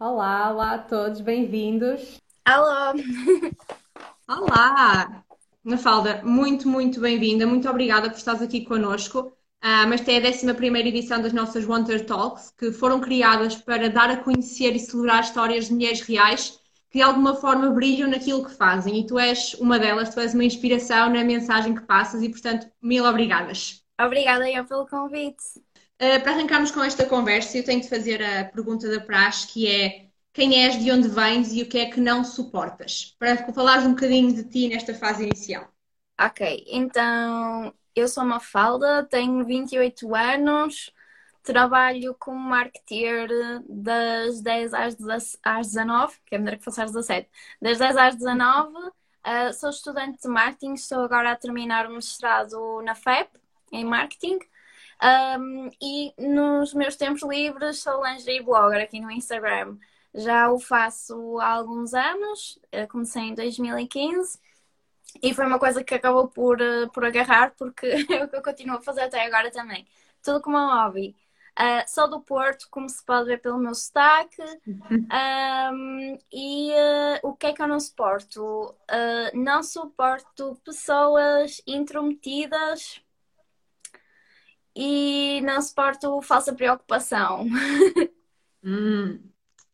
Olá, olá a todos, bem-vindos. Alô! Olá! Mafalda, muito, muito bem-vinda. Muito obrigada por estares aqui connosco. Um, esta é a 11 edição das nossas Wonder Talks, que foram criadas para dar a conhecer e celebrar histórias de mulheres reais que de alguma forma brilham naquilo que fazem. E tu és uma delas, tu és uma inspiração na mensagem que passas e, portanto, mil obrigadas. Obrigada eu pelo convite. Uh, para arrancarmos com esta conversa, eu tenho de fazer a pergunta da praxe, que é quem és, de onde vens e o que é que não suportas? Para falares um bocadinho de ti nesta fase inicial. Ok, então eu sou uma falda, tenho 28 anos, trabalho como marketeer das 10 às, 19, que é melhor que fosse às 17, das 10 às 19. Uh, sou estudante de marketing, estou agora a terminar o mestrado na FEP, em marketing. Um, e nos meus tempos livres sou lingerie blogger aqui no Instagram. Já o faço há alguns anos, comecei em 2015 e foi uma coisa que acabou por, eh, por agarrar porque é o que eu continuo a fazer até agora também. Tudo como um hobby. Uh, sou do Porto, como se pode ver pelo meu sotaque. Um, e uh, o que é que eu não suporto? Uh, não suporto pessoas intrometidas e não suporto falsa preocupação. Hum,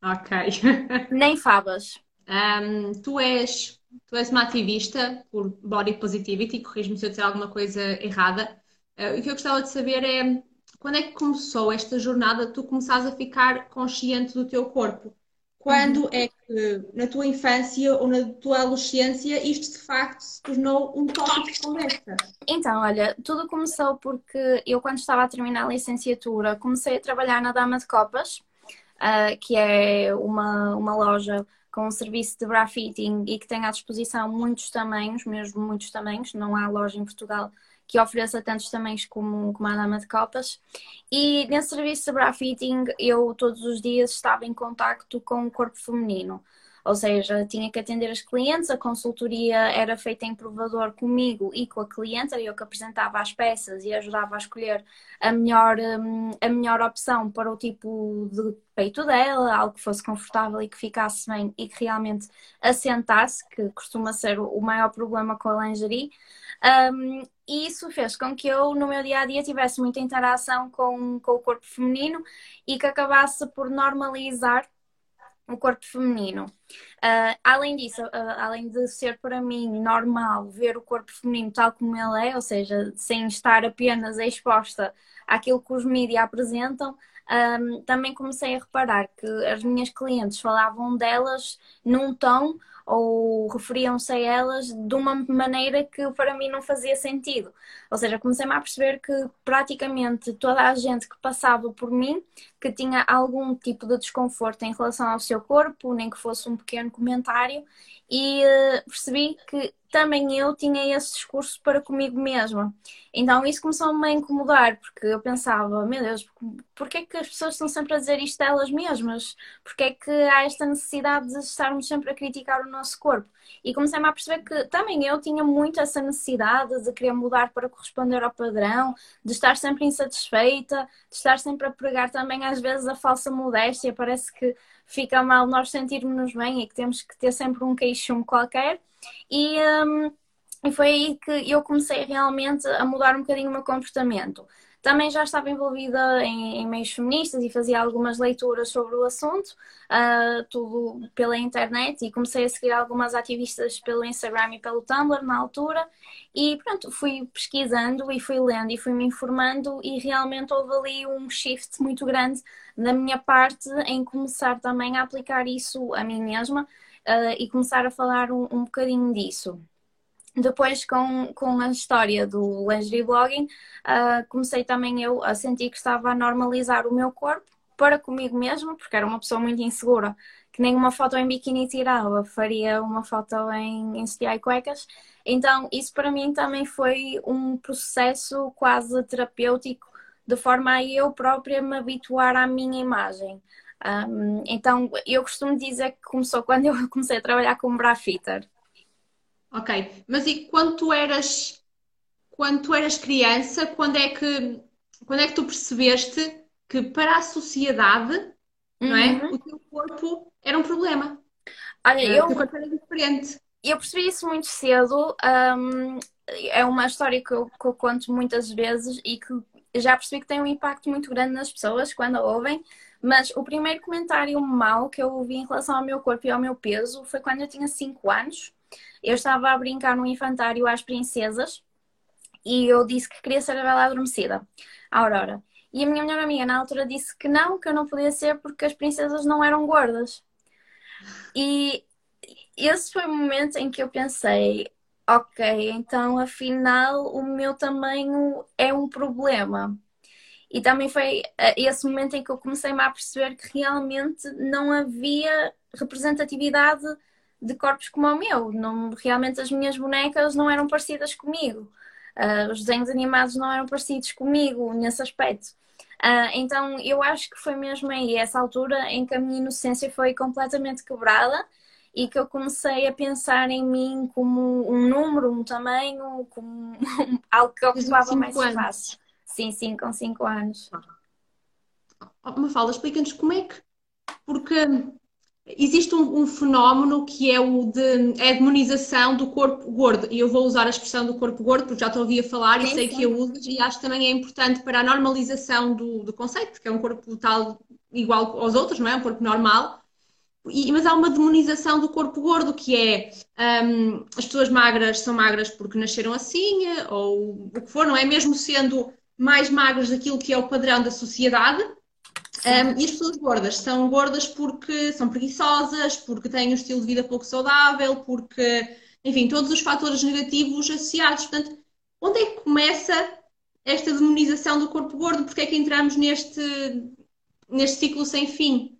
ok. Nem favas. Um, tu és tu és uma ativista por body positivity, corrijo-me se eu disser alguma coisa errada. Uh, o que eu gostava de saber é quando é que começou esta jornada tu começaste a ficar consciente do teu corpo? Quando uhum. é que na tua infância ou na tua adolescência isto de facto se tornou um tópico de conversa? Então, olha, tudo começou porque eu quando estava a terminar a licenciatura comecei a trabalhar na Dama de Copas, uh, que é uma, uma loja com um serviço de bra fitting e que tem à disposição muitos tamanhos, mesmo muitos tamanhos, não há loja em Portugal que ofereça tantos tamanhos como, como a Dama de Copas. E nesse serviço de bra fitting, eu todos os dias estava em contacto com o corpo feminino. Ou seja, tinha que atender as clientes, a consultoria era feita em provador comigo e com a cliente, era eu que apresentava as peças e ajudava a escolher a melhor, hum, a melhor opção para o tipo de peito dela, algo que fosse confortável e que ficasse bem e que realmente assentasse, que costuma ser o maior problema com a lingerie. Um, e isso fez com que eu, no meu dia a dia, tivesse muita interação com, com o corpo feminino e que acabasse por normalizar o corpo feminino. Uh, além disso, uh, além de ser para mim normal ver o corpo feminino tal como ele é, ou seja, sem estar apenas exposta àquilo que os mídias apresentam, um, ah, também comecei a reparar que as minhas clientes falavam delas num tom ou referiam-se a elas de uma maneira que para mim não fazia sentido. Ou seja, comecei-me a perceber que praticamente toda a gente que passava por mim, que tinha algum tipo de desconforto em relação ao seu corpo, nem que fosse um pequeno comentário, e uh, percebi que também eu tinha esse discurso para comigo mesma. Então isso começou-me a incomodar, porque eu pensava, meu Deus, porquê é que as pessoas estão sempre a dizer isto delas mesmas? Porquê é que há esta necessidade de estarmos sempre a criticar o nosso corpo? E comecei-me a perceber que também eu tinha muito essa necessidade de querer mudar para corresponder ao padrão, de estar sempre insatisfeita, de estar sempre a pregar também às vezes a falsa modéstia. Parece que fica mal nós sentirmos-nos bem e que temos que ter sempre um queixume qualquer. E, um, e foi aí que eu comecei realmente a mudar um bocadinho o meu comportamento. Também já estava envolvida em, em, meios feministas e fazia algumas leituras sobre o assunto, uh, tudo pela internet, e comecei a seguir algumas ativistas pelo Instagram e pelo Tumblr na altura. E pronto, fui pesquisando e fui lendo e fui me informando, e realmente houve ali um shift muito grande da minha parte em começar também a aplicar isso a mim mesma uh, e começar a falar um, um bocadinho disso. Depois, com, com a história do lingerie blogging, uh, comecei também eu a sentir que estava a normalizar o meu corpo para comigo mesma, porque era uma pessoa muito insegura, que nem uma foto em biquíni tirava, faria uma foto em, em sutiã cuecas. Então, isso para mim também foi um processo quase terapêutico, de forma a eu própria me habituar à minha imagem. Um, então, eu costumo dizer que começou quando eu comecei a trabalhar como bra-fitter. Ok, mas e quando tu eras quando tu eras criança, quando é que quando é que tu percebeste que para a sociedade não é? Uhum. O teu corpo era um problema. Olha, eu, O teu corpo era diferente. eu percebi isso muito cedo. hum, é uma história que eu, que eu conto muitas vezes e que já percebi que tem um impacto muito grande nas pessoas quando a ouvem. Mas o primeiro comentário mau que eu ouvi em relação ao meu corpo e ao meu peso foi quando eu tinha 5 anos. Eu estava a brincar no infantário às princesas e eu disse que queria ser a Bela Adormecida, a Aurora. E a minha melhor amiga na altura disse que não, que eu não podia ser porque as princesas não eram gordas. E esse foi o momento em que eu pensei, ok, então afinal o meu tamanho é um problema. E também foi eh, esse momento em que eu comecei-me a perceber que realmente não havia representatividade de corpos como o meu. Não, realmente as minhas bonecas não eram parecidas comigo. Ah, os desenhos animados não eram parecidos comigo nesse aspecto. Ah, então eu acho que foi mesmo aí, essa altura, em que a minha inocência foi completamente quebrada e que eu comecei a pensar em mim como um número, um tamanho, como algo que ocupava mais anos. espaço. Sim, sim, com 5 anos. Oh, Mafalda, explica-nos como é que. Porque existe um, um fenómeno que é o de é a demonização do corpo gordo. E eu vou usar a expressão do corpo gordo porque já te ouvi a falar e Sim, sei sim. que a usas e acho que também é importante para a normalização do, do conceito, porque é um corpo tal igual aos outros, não é? Um corpo normal. E- mas há uma demonização do corpo gordo, que é hum, as pessoas magras são magras porque nasceram assim, ou o que for, não é? Mesmo sendo mais magras daquilo que é o padrão da sociedade. Um, e as pessoas gordas são gordas porque são preguiçosas, porque têm um estilo de vida pouco saudável, porque, enfim, todos os fatores negativos associados. Portanto, onde é que começa esta demonização do corpo gordo? Porque é que entramos neste, neste ciclo sem fim?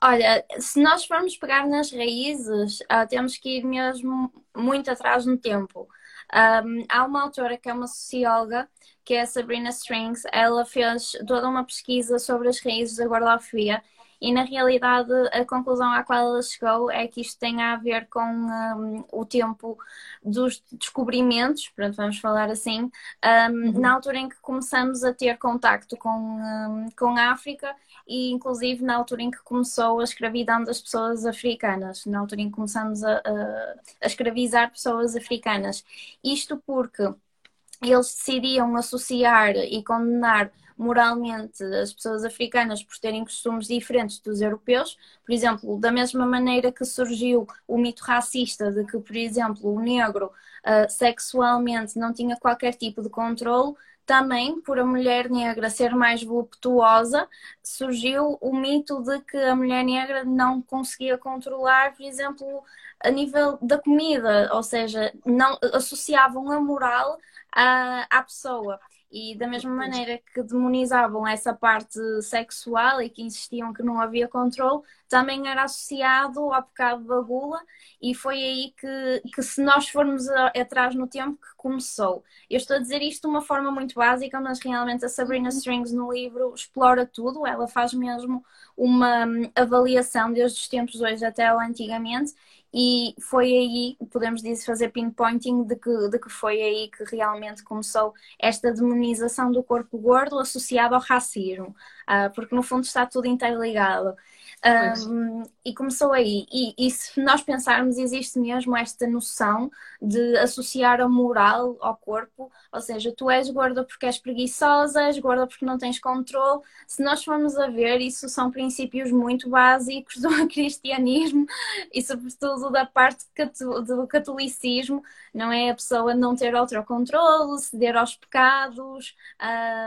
Olha, se nós formos pegar nas raízes, ah, temos que ir mesmo muito atrás no tempo. Um, há uma autora que é uma socióloga, que é a Sabrina Strings, ela fez toda uma pesquisa sobre as raízes da gordofobia e, na realidade, a conclusão à qual ela chegou é que isto tem a ver com um, o tempo dos descobrimentos, pronto, vamos falar assim, um, na altura em que começamos a ter contacto com, um, com a África e inclusive na altura em que começou a escravidão das pessoas africanas, na altura em que começamos a, a, a escravizar pessoas africanas. Isto porque eles decidiam associar e condenar moralmente as pessoas africanas por terem costumes diferentes dos europeus. Por exemplo, da mesma maneira que surgiu o mito racista de que, por exemplo, o negro uh, sexualmente não tinha qualquer tipo de controle, também, por a mulher negra ser mais voluptuosa, surgiu o mito de que a mulher negra não conseguia controlar, por exemplo, a nível da comida, ou seja, não associavam a moral à, à pessoa. E da mesma maneira que demonizavam essa parte sexual e que insistiam que não havia controle, também era associado ao pecado da gula, e foi aí que, que se nós formos a, atrás no tempo, que começou. Eu estou a dizer isto de uma forma muito básica, mas realmente a Sabrina Strings no livro explora tudo, ela faz mesmo uma avaliação desde os tempos hoje até antigamente, e foi aí, podemos dizer, fazer pinpointing de que, de que foi aí que realmente começou esta demonização do corpo gordo associado ao racismo, uh, porque no fundo está tudo interligado. Um, e começou aí. E, e, se nós pensarmos, existe mesmo esta noção de associar a moral ao corpo, ou seja, tu és gorda porque és preguiçosa, és gorda porque não tens controle. Se nós formos a ver, isso são princípios muito básicos do cristianismo e, sobretudo, da parte do catolicismo, não é? A pessoa não ter autocontrole, ceder aos pecados,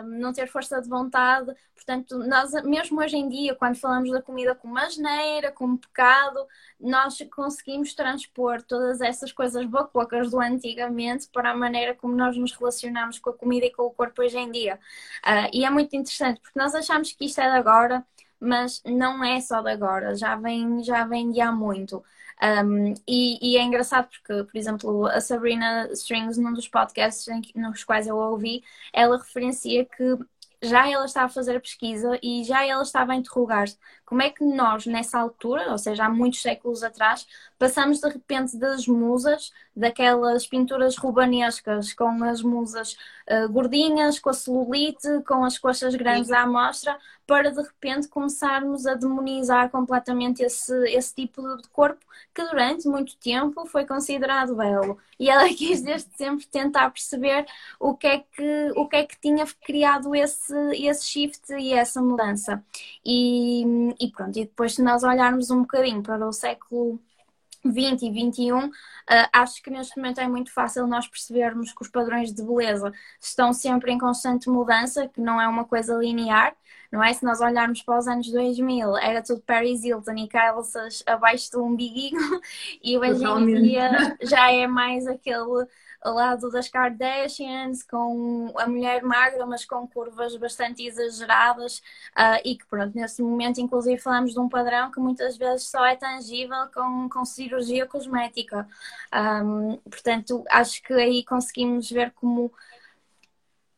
um, não ter força de vontade. Portanto, nós, mesmo hoje em dia, quando falamos da comida como asneira, como pecado, nós conseguimos transpor todas essas coisas bacocas do antigamente para a maneira como nós nos relacionamos com a comida e com o corpo hoje em dia. Uh, e é muito interessante, porque nós achamos que isto é de agora, mas não é só de agora, já vem, já vem de há muito. Um, e, e, é engraçado porque, por exemplo, a Sabrina Strings, num dos podcasts em, nos quais eu a ouvi, ela referencia que já ela estava a fazer a pesquisa e já ela estava a interrogar-se como é que nós, nessa altura, ou seja, há muitos séculos atrás, passamos de repente das musas, daquelas pinturas rubanescas com as musas uh, gordinhas, com a celulite, com as coxas grandes à amostra, para de repente começarmos a demonizar completamente esse, esse tipo de corpo que durante muito tempo foi considerado belo. E ela quis desde sempre tentar perceber o que é que, o que, é que tinha criado esse, esse shift e essa mudança. E, e pronto, e depois se nós olharmos um bocadinho para o século 20 e 21, uh, acho que neste momento é muito fácil nós percebermos que os padrões de beleza estão sempre em constante mudança, que não é uma coisa linear, não é? Se nós olharmos para os anos 2000, era tudo Paris Hilton e calças abaixo do umbiguinho, e hoje em dia já é mais aquele ao lado das Kardashians, com a mulher magra, mas com curvas bastante exageradas, uh, e que pronto, nesse momento inclusive falamos de um padrão que muitas vezes só é tangível com, com cirurgia cosmética. Um, portanto, acho que aí conseguimos ver como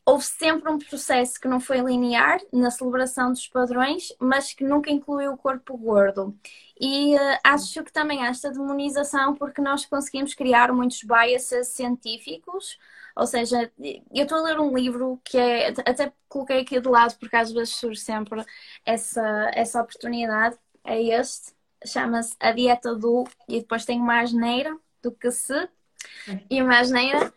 houve sempre um processo que não foi linear na celebração dos padrões, mas que nunca incluiu o corpo gordo. E uh, acho que também há esta demonização porque nós conseguimos criar muitos biases científicos. Ou seja, eu estou a ler um livro que é, até coloquei aqui de lado porque às vezes surge sempre essa, essa oportunidade. É este, chama-se A Dieta do, e depois tem uma asneira do que se, e uma asneira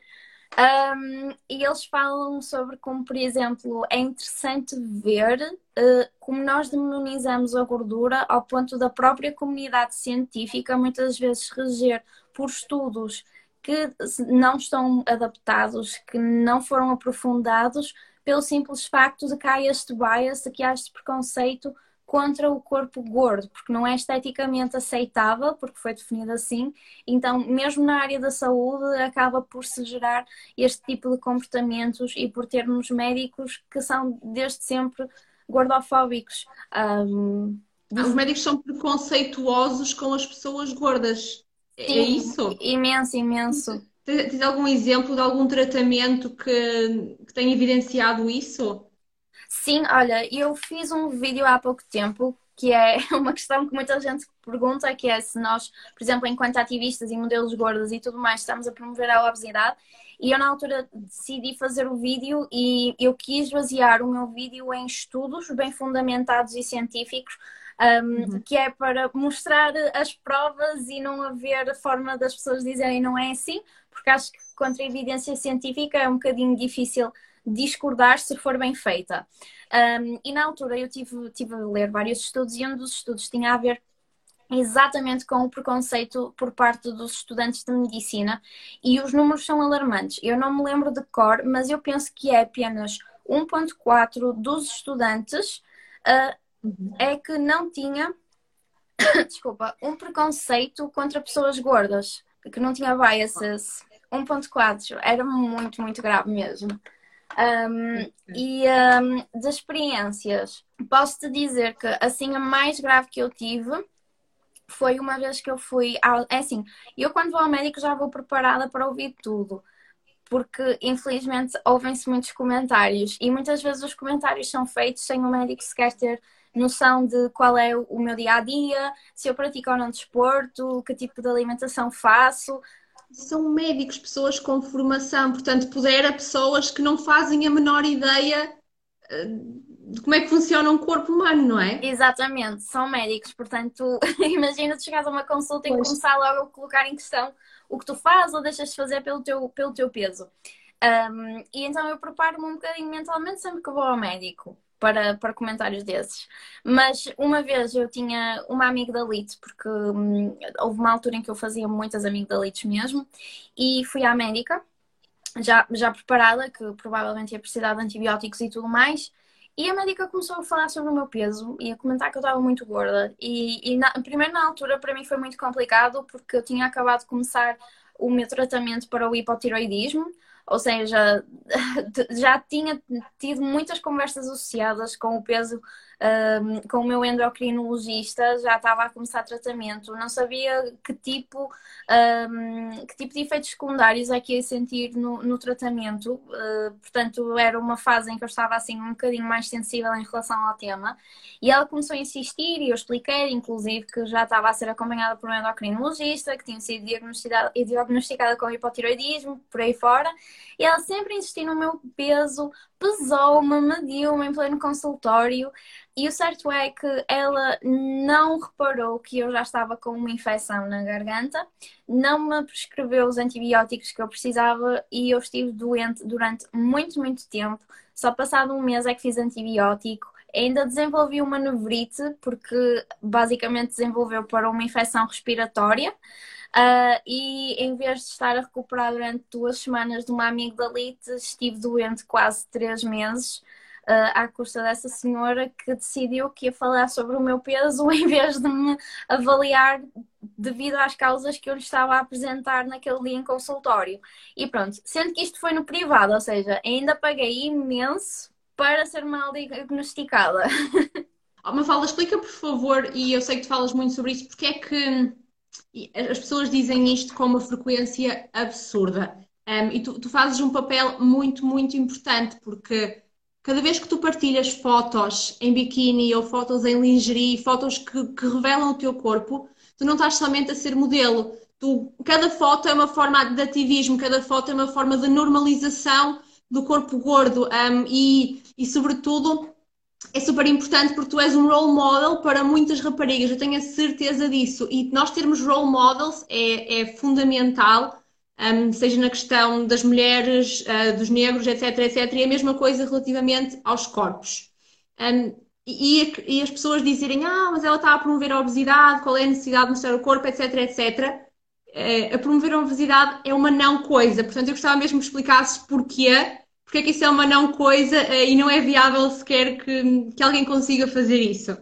um, e eles falam sobre como, por exemplo, é interessante ver uh, como nós demonizamos a gordura ao ponto da própria comunidade científica muitas vezes reger por estudos que não estão adaptados, que não foram aprofundados, pelo simples facto de que há este bias, de que há este preconceito contra o corpo gordo, porque não é esteticamente aceitável, porque foi definido assim. Então, mesmo na área da saúde, acaba por se gerar este tipo de comportamentos e por termos médicos que são desde sempre gordofóbicos. Um, Os médicos são preconceituosos com as pessoas gordas. É Sim, é isso? Imenso, imenso. Tens algum exemplo de algum tratamento que, que tenha evidenciado isso? Sim, olha, eu fiz um vídeo há pouco tempo que é uma questão que muita gente pergunta, que é se nós, por exemplo, enquanto ativistas e modelos gordos e tudo mais, estamos a promover a obesidade. E eu, na altura, decidi fazer o vídeo e eu quis basear o meu vídeo em estudos bem fundamentados e científicos, um, uhum. que é para mostrar as provas e não haver forma das pessoas dizerem não é assim, porque acho que contra a evidência científica é um bocadinho difícil discordar se for bem feita. Um, e na altura eu tive, tive a ler vários estudos e um dos estudos tinha a ver exatamente com o preconceito por parte dos estudantes de medicina e os números são alarmantes. Eu não me lembro de cor, mas eu penso que é apenas 1.4 dos estudantes uh, é que não tinha desculpa, um preconceito contra pessoas gordas, que não tinha biases. 1.4 era muito, muito grave mesmo. Um, e um, das experiências, posso-te dizer que assim a mais grave que eu tive foi uma vez que eu fui ao. É assim, eu quando vou ao médico já vou preparada para ouvir tudo. Porque infelizmente ouvem-se muitos comentários e muitas vezes os comentários são feitos sem o médico sequer ter noção de qual é o meu dia a dia, se eu pratico ou não desporto, que tipo de alimentação faço, são médicos, pessoas com formação, portanto, pudera pessoas que não fazem a menor ideia eh, de como é que funciona um corpo humano, não é? Exatamente, são médicos, portanto, imagina te chegares a uma consulta pois. e começar logo a colocar em questão o que tu fazes ou deixas de fazer pelo teu, pelo teu peso. Um, e então eu preparo-me um bocadinho mentalmente sempre que vou ao médico para, para comentários desses. Mas uma vez eu tinha uma amigdalite, porque hum, houve uma altura em que eu fazia muitas amigdalites mesmo, e fui à médica, já, já preparada, que provavelmente ia precisar de antibióticos e tudo mais. E a médica começou a falar sobre o meu peso e a comentar que eu estava muito gorda. E, e na, primeiro na altura para mim foi muito complicado porque eu tinha acabado de começar o meu tratamento para o hipotiroidismo, ou seja, já tinha tido muitas conversas associadas com o peso um, com o meu endocrinologista, já estava a começar tratamento, não sabia que tipo, um, que tipo de efeitos secundários é que ia sentir no, no tratamento, uh, portanto, era uma fase em que eu estava assim um bocadinho mais sensível em relação ao tema, e ela começou a insistir e eu expliquei, inclusive, que já estava a ser acompanhada por um endocrinologista, que tinha sido diagnosticada, diagnosticada com hipotiroidismo, por aí fora, e ela sempre insistiu no meu peso pesou-me, mediu-me em pleno consultório e o certo é que ela não reparou que eu já estava com uma infecção na garganta, não me prescreveu os antibióticos que eu precisava e eu estive doente durante muito, muito tempo. Só passado um mês é que fiz antibiótico. Ainda desenvolvi uma nevrite, porque basicamente desenvolveu para uma infecção respiratória. Uh, e em vez de estar a recuperar durante duas semanas de uma amigdalite, estive doente quase três meses. Uh, à custa dessa senhora que decidiu que ia falar sobre o meu peso em vez de me avaliar devido às causas que eu lhe estava a apresentar naquele dia em consultório. E pronto, sendo que isto foi no privado, ou seja, ainda paguei imenso para ser mal diagnosticada. Oh, fala explica por favor, e eu sei que tu falas muito sobre isso, porque é que as pessoas dizem isto com uma frequência absurda. Um, e tu, tu, fazes um papel muito, muito importante, porque cada vez que tu partilhas fotos em biquíni ou fotos em lingerie, fotos que, que revelam o teu corpo, tu não estás somente a ser modelo. Tu, cada foto é uma forma de ativismo, cada foto é uma forma de normalização do corpo gordo um, e, e, sobretudo, é super importante porque tu és um role model para muitas raparigas, eu tenho a certeza disso. E nós termos role models é, é fundamental, um, seja na questão das mulheres, uh, dos negros, etc, etc. E a mesma coisa relativamente aos corpos. Um, e, e, as pessoas dizerem, ah, mas ela está a promover a obesidade, qual é a necessidade de mostrar o corpo, etc, etc. Uh, a promover a obesidade é uma não coisa. Portanto, eu gostava mesmo que explicasses porquê porque é que isso é uma não coisa eh, e não é viável sequer que, que alguém consiga fazer isso?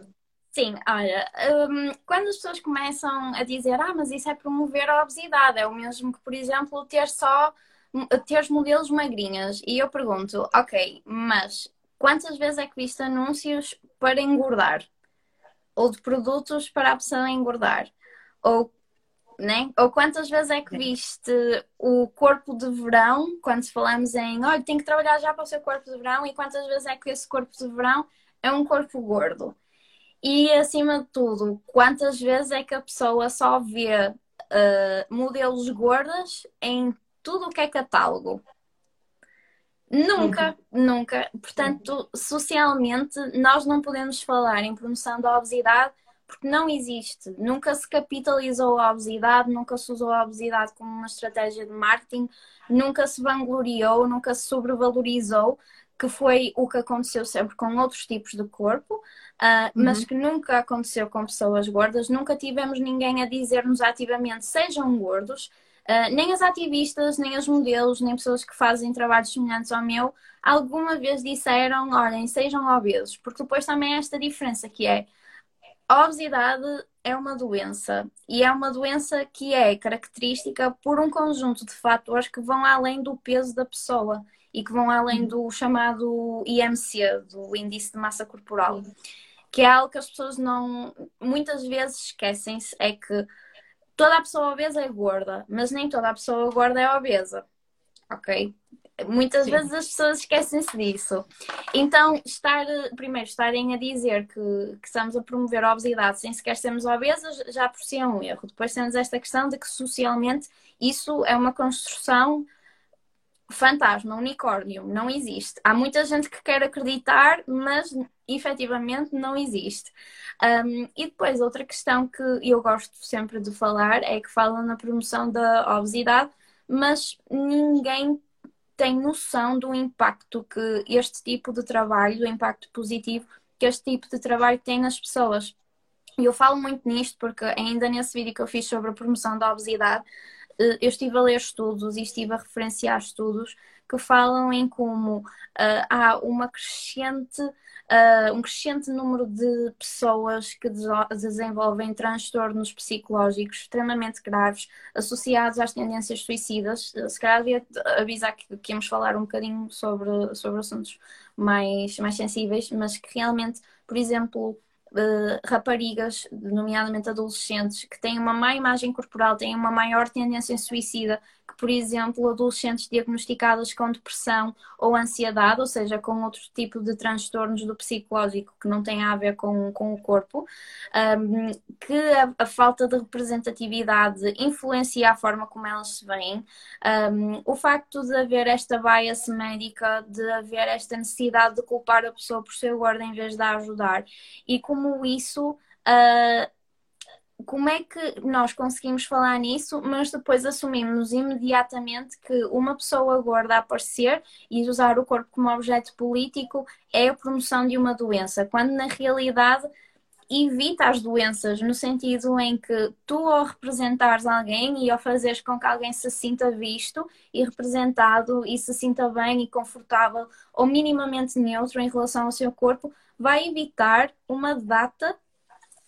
Sim, olha, um, quando as pessoas começam a dizer, ah, mas isso é promover a obesidade, é o mesmo que, por exemplo, ter só ter modelos magrinhas. E eu pergunto, ok, mas quantas vezes é que viste anúncios para engordar? Ou de produtos para a pessoa engordar? Ou né? Ou quantas vezes é que viste o corpo de verão, quando falamos em, olha, tem que trabalhar já para o seu corpo de verão, e quantas vezes é que esse corpo de verão é um corpo gordo? E acima de tudo, quantas vezes é que a pessoa só vê uh, modelos gordas em tudo o que é catálogo? Nunca, uhum. nunca. Portanto, socialmente, nós não podemos falar em promoção da obesidade porque não existe. Nunca se capitalizou a obesidade, nunca se usou a obesidade como uma estratégia de marketing, nunca se vangloriou, nunca se sobrevalorizou, que foi o que aconteceu sempre com outros tipos de corpo, uh, uhum. mas que nunca aconteceu com pessoas gordas. Nunca tivemos ninguém a dizer-nos ativamente sejam gordos. Uh, nem as ativistas, nem os modelos, nem pessoas que fazem trabalhos semelhantes ao meu, alguma vez disseram, olhem, sejam obesos, porque depois também há esta diferença que é a obesidade é uma doença e é uma doença que é característica por um conjunto de fatores que vão além do peso da pessoa e que vão além do chamado IMC, do Índice de Massa Corporal, que é algo que as pessoas não muitas vezes esquecem-se é que toda a pessoa obesa é gorda, mas nem toda a pessoa gorda é obesa. Ok? Muitas Sim. vezes as pessoas esquecem-se disso. Então, estar, primeiro, estarem a dizer que, que, estamos a promover a obesidade sem sequer sermos obesas, já por si é um erro. Depois temos esta questão de que socialmente isso é uma construção fantasma, unicórnio, não existe. Há muita gente que quer acreditar, mas efetivamente não existe. Um, e depois, outra questão que eu gosto sempre de falar é que falam na promoção da obesidade, mas ninguém tem noção do impacto que este tipo de trabalho, do impacto positivo que este tipo de trabalho tem nas pessoas. E eu falo muito nisto porque ainda nesse vídeo que eu fiz sobre a promoção da obesidade, eh, eu estive a ler estudos e estive a referenciar estudos que falam em como uh, há uma crescente, uh, um crescente número de pessoas que desenvolvem transtornos psicológicos extremamente graves associados às tendências suicidas. Se calhar devia avisar que, que íamos falar um bocadinho sobre, sobre assuntos mais, mais sensíveis, mas que realmente, por exemplo, uh, raparigas, nomeadamente adolescentes, que têm uma má imagem corporal, têm uma maior tendência em suicida, por exemplo, adolescentes diagnosticados com depressão ou ansiedade, ou seja, com outro tipo de transtornos do psicológico que não têm a ver com, com o corpo, um, que a, a, falta de representatividade influencia a forma como elas se veem, um, o facto de haver esta bias médica, de haver esta necessidade de culpar a pessoa por ser gorda em vez de a ajudar, e como isso. Uh, como é que nós conseguimos falar nisso, mas depois assumimos imediatamente que uma pessoa gorda aparecer e usar o corpo como objeto político é a promoção de uma doença, quando na realidade evita as doenças, no sentido em que tu ao representares alguém e ao fazeres com que alguém se sinta visto e representado e se sinta bem e confortável ou minimamente neutro em relação ao seu corpo, vai evitar uma data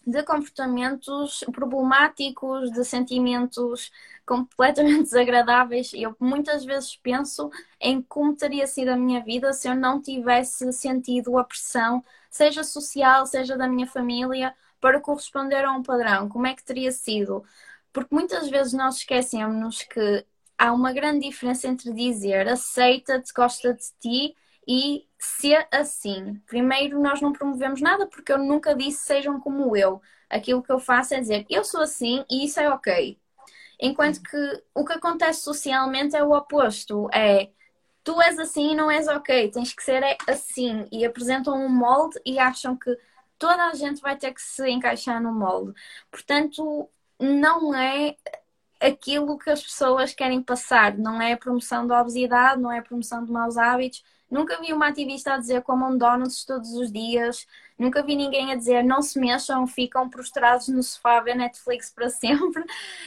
de comportamentos problemáticos, de sentimentos completamente desagradáveis. Eu muitas vezes penso em como teria sido a minha vida se eu não tivesse sentido a pressão, seja social, seja da minha família, para corresponder a um padrão. Como é que teria sido? Porque muitas vezes nós esquecemos que há uma grande diferença entre dizer aceita-te, gosta de ti e ser assim. Primeiro, nós não promovemos nada porque eu nunca disse sejam como eu. Aquilo que eu faço é dizer eu sou assim e isso é ok. Enquanto que o que acontece socialmente é o oposto: é tu és assim e não és ok, tens que ser assim. E apresentam um molde e acham que toda a gente vai ter que se encaixar no molde. Portanto, não é aquilo que as pessoas querem passar, não é a promoção da obesidade, não é a promoção de maus hábitos, Nunca vi uma ativista a dizer comam donuts todos os dias. Nunca vi ninguém a dizer não se mexam, ficam prostrados no sofá a ver Netflix para sempre.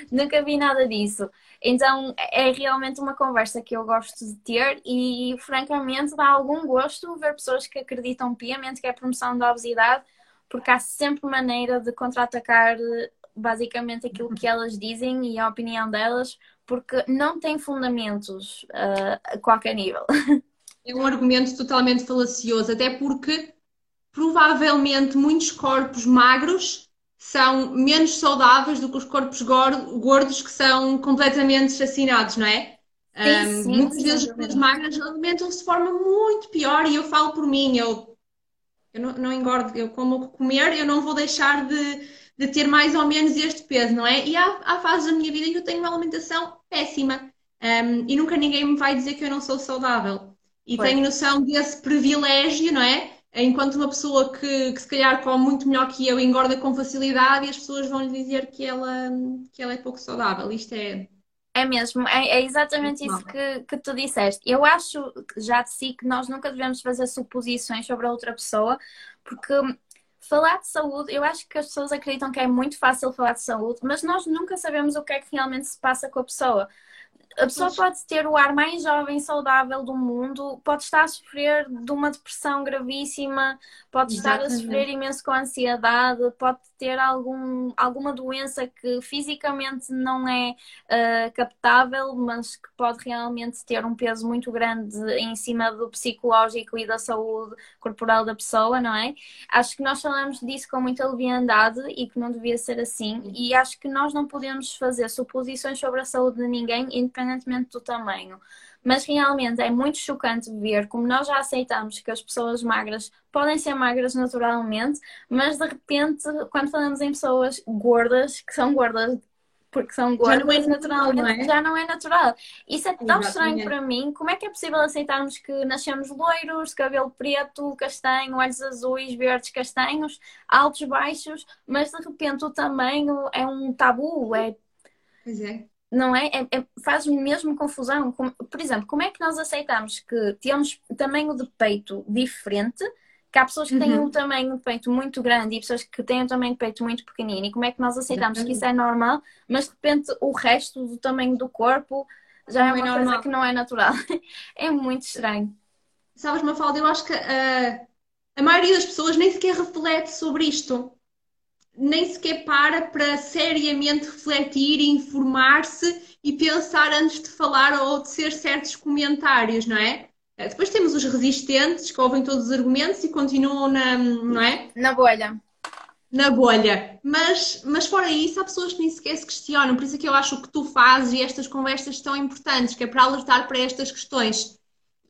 Nunca vi nada disso. Então é realmente uma conversa que eu gosto de ter e, francamente, dá algum gosto ver pessoas que acreditam piamente que é promoção da obesidade, porque há sempre maneira de contra-atacar basicamente aquilo que elas dizem e a opinião delas, porque não tem fundamentos uh, a qualquer nível. É um argumento totalmente falacioso, até porque provavelmente muitos corpos magros são menos saudáveis do que os corpos gordos que são completamente assassinados, não é? Sim, um, sim, muitas vezes as magras alimentam-se de forma muito pior e eu falo por mim, eu, eu não, não engordo, eu como o que comer, eu não vou deixar de, de ter mais ou menos este peso, não é? E há, há fases da minha vida em que eu tenho uma alimentação péssima um, e nunca ninguém me vai dizer que eu não sou saudável e tenho noção desse privilégio, não é? Enquanto uma pessoa que, que se calhar come muito melhor que eu engorda com facilidade e as pessoas vão lhe dizer que ela, que ela é pouco saudável. Isto é. É mesmo, é, é exatamente isso que, que tu disseste. Eu acho já de si que nós nunca devemos fazer suposições sobre a outra pessoa, porque falar de saúde, eu acho que as pessoas acreditam que é muito fácil falar de saúde, mas nós nunca sabemos o que é que realmente se passa com a pessoa a pessoa pode ter o ar mais jovem, saudável do mundo, pode estar a sofrer de uma depressão gravíssima, pode Exatamente. estar a sofrer imenso com ansiedade, pode ter algum, alguma doença que fisicamente não é uh, captável, mas que pode realmente ter um peso muito grande em cima do psicológico e da saúde corporal da pessoa, não é? Acho que nós falamos disso com muita leviandade e que não devia ser assim, e acho que nós não podemos fazer suposições sobre a saúde de ninguém, independentemente do tamanho. Mas realmente é muito chocante ver como nós já aceitamos que as pessoas magras podem ser magras naturalmente, mas de repente, quando falamos em pessoas gordas, que são gordas porque são gordas já não é naturalmente, não é? já não é natural. Isso é tão Exatamente. estranho para mim. Como é que é possível aceitarmos que nascemos loiros, cabelo preto, castanho, olhos azuis, verdes, castanhos, altos, baixos, mas de repente o tamanho é um tabu, é. Pois é não é? é, é faz mesmo confusão. por exemplo, como é que nós aceitamos que temos tamanho de peito diferente, que há pessoas que têm uhum. um tamanho de peito muito grande e pessoas que têm um tamanho de peito muito pequenino, e como é que nós aceitamos que isso é normal, mas de repente o resto do tamanho do corpo já não é uma é coisa que não é natural. é muito estranho. Sabes, Mafalda, eu acho que uh, a maioria das pessoas nem sequer reflete sobre isto nem sequer para para seriamente refletir, informar-se e pensar antes de falar ou de ser certos comentários, não é? Eh, depois temos os resistentes que ouvem todos os argumentos e continuam na, não é? Na bolha. na bolha. Mas, mas fora isso, há pessoas que nem sequer se questionam. Por isso é que eu acho que tu fazes e estas conversas tão importantes, que é para alertar para estas questões.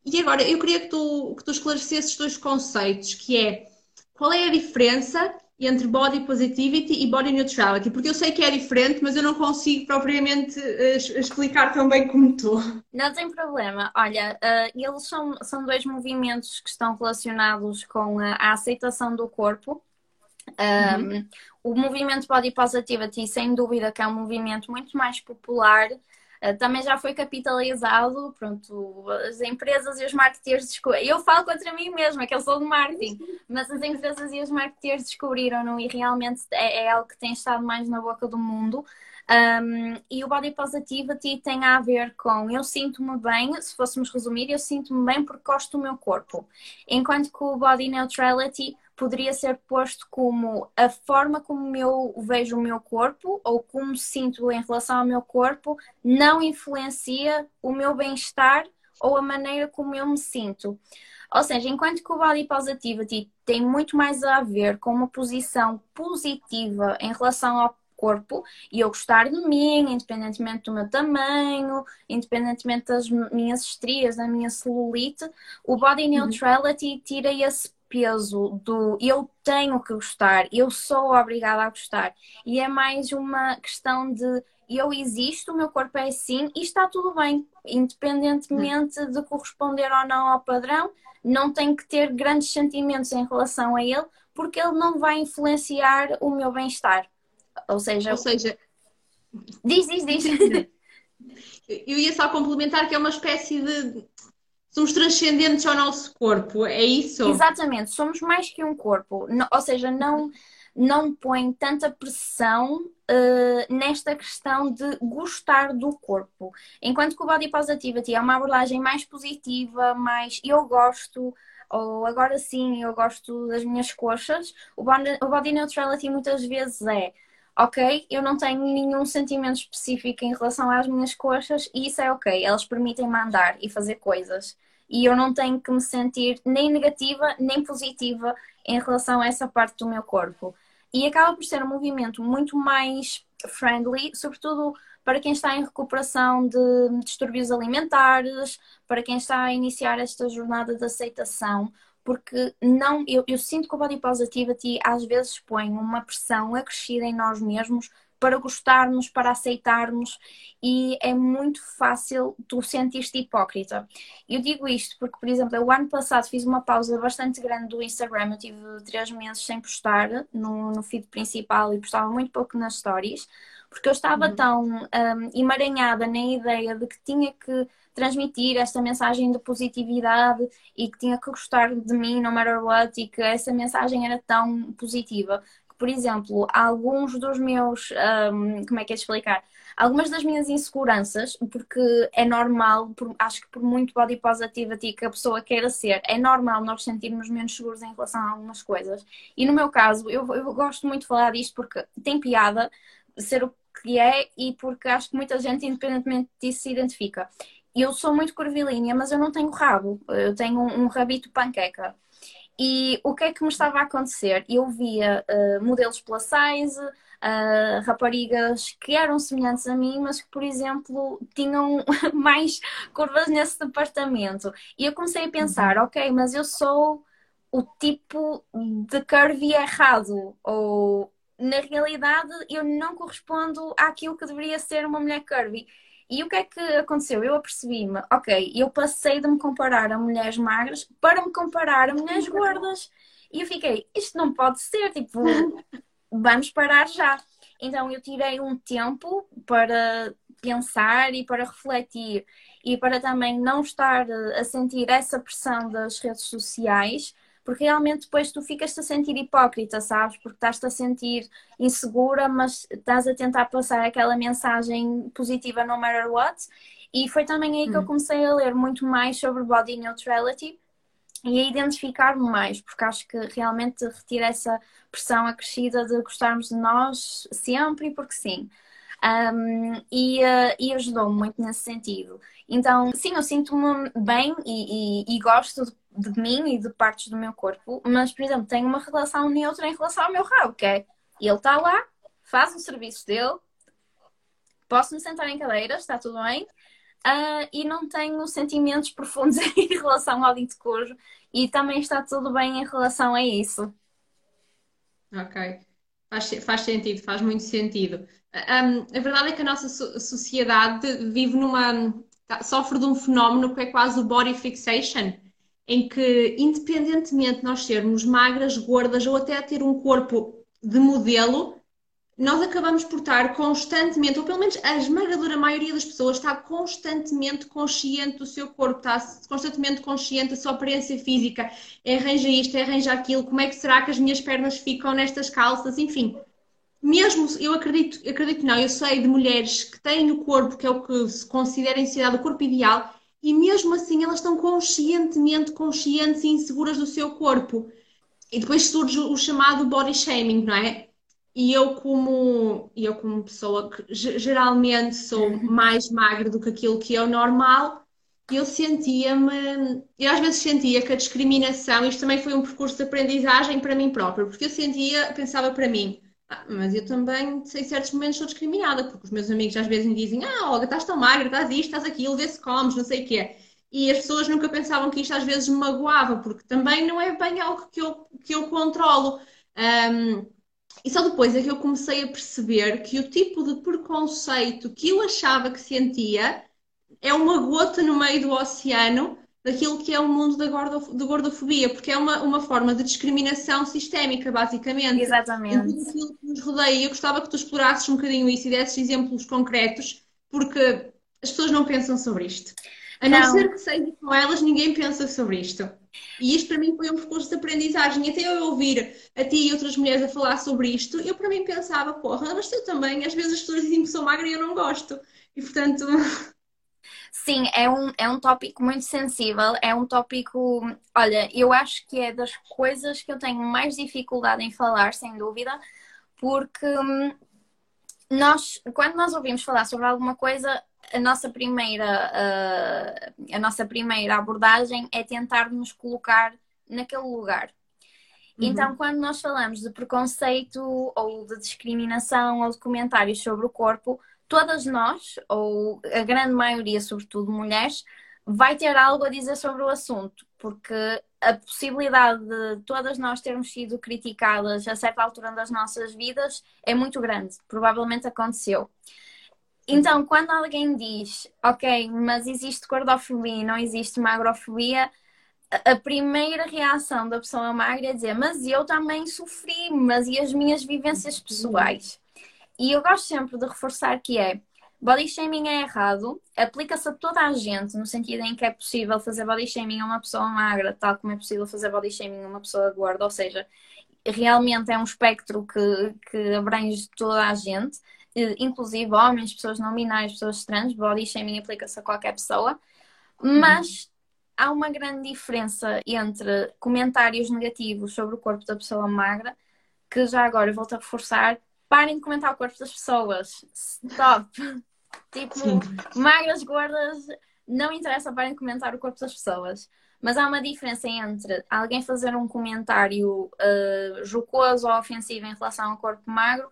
E agora, eu queria que tu, que tu esclarecesses dois conceitos, que é qual é a diferença entre body positivity e body neutrality, porque eu sei que é diferente, mas eu não consigo propriamente uh, explicar tão bem como tu. Não tem problema. Olha, uh, eles são, são dois movimentos que estão relacionados com a, a aceitação do corpo. Um, uhum. O movimento Body Positivity, sem dúvida, que é um movimento muito mais popular também já foi capitalizado, pronto, as empresas e os marketeers Eu falo contra mim mesma, que eu sou do marketing, mas as empresas e os marketeers descobriram-no e realmente é, é algo que tem estado mais na boca do mundo. Um, e o body positivity tem a ver com eu sinto-me bem, se fôssemos resumir, eu sinto-me bem porque gosto do meu corpo. Enquanto que o body neutrality poderia ser posto como a forma como eu vejo o meu corpo ou como sinto em relação ao meu corpo não influencia o meu bem-estar ou a maneira como eu me sinto. Ou seja, enquanto que o body positivity tem muito mais a ver com uma posição positiva em relação ao corpo e eu gostar de mim, independentemente do meu tamanho, independentemente das minhas estrias, da minha celulite, o body uhum. neutrality tira esse peso do eu tenho que gostar, eu sou obrigada a gostar. E é mais uma questão de eu existo, o meu corpo é assim e está tudo bem, independentemente de corresponder ou não ao padrão, não tenho que ter grandes sentimentos em relação a ele, porque ele não vai influenciar o meu bem-estar. Ou seja, ou seja, diz, diz, diz. Eu ia só complementar que é uma espécie de somos transcendentes ao nosso corpo, é isso? Exatamente, somos mais que um corpo, ou seja, não, não põe tanta pressão uh, nesta questão de gostar do corpo. Enquanto que o Body Positivity é uma abordagem mais positiva, mais eu gosto, ou agora sim eu gosto das minhas coxas, o Body, o body Neutrality muitas vezes é ok, eu não tenho nenhum sentimento específico em relação às minhas coxas e isso é ok, elas permitem-me andar e fazer coisas e eu não tenho que me sentir nem negativa nem positiva em relação a essa parte do meu corpo. E acaba por ser um movimento muito mais friendly, sobretudo para quem está em recuperação de distúrbios alimentares, para quem está a iniciar esta jornada de aceitação, porque não, eu, eu sinto que o body positivity às vezes põe uma pressão acrescida em nós mesmos para gostarmos, para aceitarmos e é muito fácil tu sentir-te hipócrita. Eu digo isto porque, por exemplo, o ano passado fiz uma pausa bastante grande do Instagram, eu tive três meses sem postar no, no feed principal e postava muito pouco nas stories, porque eu estava uhum. tão um, emaranhada na ideia de que tinha que transmitir esta mensagem de positividade e que tinha que gostar de mim no matter what e que essa mensagem era tão positiva por exemplo, alguns dos meus, um, como é que é de explicar? Algumas das minhas inseguranças, porque é normal, por, acho que por muito body positivity que a pessoa queira ser, é normal nós sentirmos menos seguros em relação a algumas coisas. E no meu caso, eu, eu gosto muito de falar disto porque tem piada ser o que é e porque acho que muita gente, independentemente disso, se identifica. Eu sou muito curvilínea, mas eu não tenho rabo. Eu tenho um, um rabito panqueca. E o que é que me estava a acontecer? Eu via uh, modelos plus size, uh, raparigas que eram semelhantes a mim, mas que, por exemplo, tinham mais curvas nesse departamento. E eu comecei a pensar, uhum. ok, mas eu sou o tipo de curvy errado, ou na realidade eu não correspondo àquilo que deveria ser uma mulher curvy. E o que é que aconteceu? Eu apercebi-me, ok, eu passei de me comparar a mulheres magras para me comparar a mulheres gordas. E eu fiquei, isto não pode ser, tipo, vamos parar já. Então eu tirei um tempo para pensar e para refletir e para também não estar a sentir essa pressão das redes sociais porque realmente depois tu ficas-te a sentir hipócrita, sabes? Porque estás-te a sentir insegura, mas estás a tentar passar aquela mensagem positiva no matter what. E foi também aí que eu hum. comecei a ler muito mais sobre body neutrality e a identificar-me mais, porque acho que realmente retira essa pressão acrescida de gostarmos de nós sempre e porque sim. Um, e, uh, e ajudou-me muito nesse sentido. Então, sim, eu sinto-me bem e, e, e gosto de, de, mim e de partes do meu corpo, mas, por exemplo, tenho uma relação neutra em relação ao meu rabo, que é ele está lá, faz o serviço dele, posso me sentar em cadeiras, está tudo bem, uh, e não tenho sentimentos profundos em relação ao dito cujo, e também está tudo bem em relação a isso. Ok, faz, faz sentido, faz muito sentido. Um, a verdade é que a nossa sociedade vive numa. Tá, sofre de um fenómeno que é quase o body fixation, em que, independentemente de nós sermos magras, gordas ou até ter um corpo de modelo, nós acabamos por estar constantemente, ou pelo menos a esmagadora maioria das pessoas está constantemente consciente do seu corpo, está constantemente consciente da sua aparência física, arranja isto, arranja aquilo, como é que será que as minhas pernas ficam nestas calças, enfim. Mesmo, eu acredito, acredito não, eu sei de mulheres que têm o corpo que é o que se considera em sociedade o corpo ideal, e mesmo assim elas estão conscientemente conscientes e inseguras do seu corpo. E depois surge o chamado body shaming, não é? E eu como, eu como pessoa que geralmente sou mais magra do que aquilo que é o normal, eu sentia-me, eu às vezes sentia que a discriminação, isto também foi um percurso de aprendizagem para mim própria, porque eu sentia, pensava para mim, ah, mas eu também, em certos momentos, sou discriminada, porque os meus amigos às vezes me dizem, ah, Olga, estás tão magra, estás isto, estás aquilo, vê se comes, não sei o quê. E as pessoas nunca pensavam que isto às vezes me magoava, porque também não é bem algo que eu, que eu controlo. Um, e só depois é que eu comecei a perceber que o tipo de preconceito que eu achava que sentia é uma gota no meio do oceano daquilo que é o mundo da, gordo, da gordofobia, porque é uma, uma forma de discriminação sistémica, basicamente. Exatamente. Em aquilo que nos rodeia. Eu gostava que tu explorasses um bocadinho isso e desses exemplos concretos, porque as pessoas não pensam sobre isto. A não, não ser que seja com elas, ninguém pensa sobre isto. E isto para mim foi um percurso de aprendizagem. Até eu ouvir a ti e outras mulheres a falar sobre isto, eu para mim pensava, porra, mas eu também, às vezes as pessoas dizem que sou magra e eu não gosto. E portanto. Sim, é um, é um tópico muito sensível, é um tópico, olha, eu acho que é das coisas que eu tenho mais dificuldade em falar, sem dúvida, porque hum, nós, quando nós ouvimos falar sobre alguma coisa, a nossa primeira, uh, a nossa primeira abordagem é tentar nos colocar naquele lugar. Uhum. Então, quando nós falamos de preconceito ou de discriminação ou de comentários sobre o corpo, todas nós, ou a grande maioria, sobretudo mulheres, vai ter algo a dizer sobre o assunto, porque a possibilidade de todas nós termos sido criticadas a certa altura das nossas vidas é muito grande. Provavelmente aconteceu. Então, quando alguém diz, ok, mas existe gordofobia e não existe magrofobia, a primeira reação da pessoa magra é dizer, mas eu também sofri, mas e as minhas vivências pessoais? E eu gosto sempre de reforçar que é body shaming é errado, aplica-se a toda a gente, no sentido em que é possível fazer body shaming a uma pessoa magra, tal como é possível fazer body shaming a uma pessoa gorda, ou seja, realmente é um espectro que, que abrange toda a gente inclusive homens, pessoas não binárias, pessoas trans, body shaming aplica-se a qualquer pessoa, mas há uma grande diferença entre comentários negativos sobre o corpo da pessoa magra, que já agora volto a reforçar, parem de comentar o corpo das pessoas. Stop! tipo, Sim. magras, gordas, não interessa, parem de comentar o corpo das pessoas. Mas há uma diferença entre alguém fazer um comentário uh, jocoso ou ofensivo em relação ao corpo magro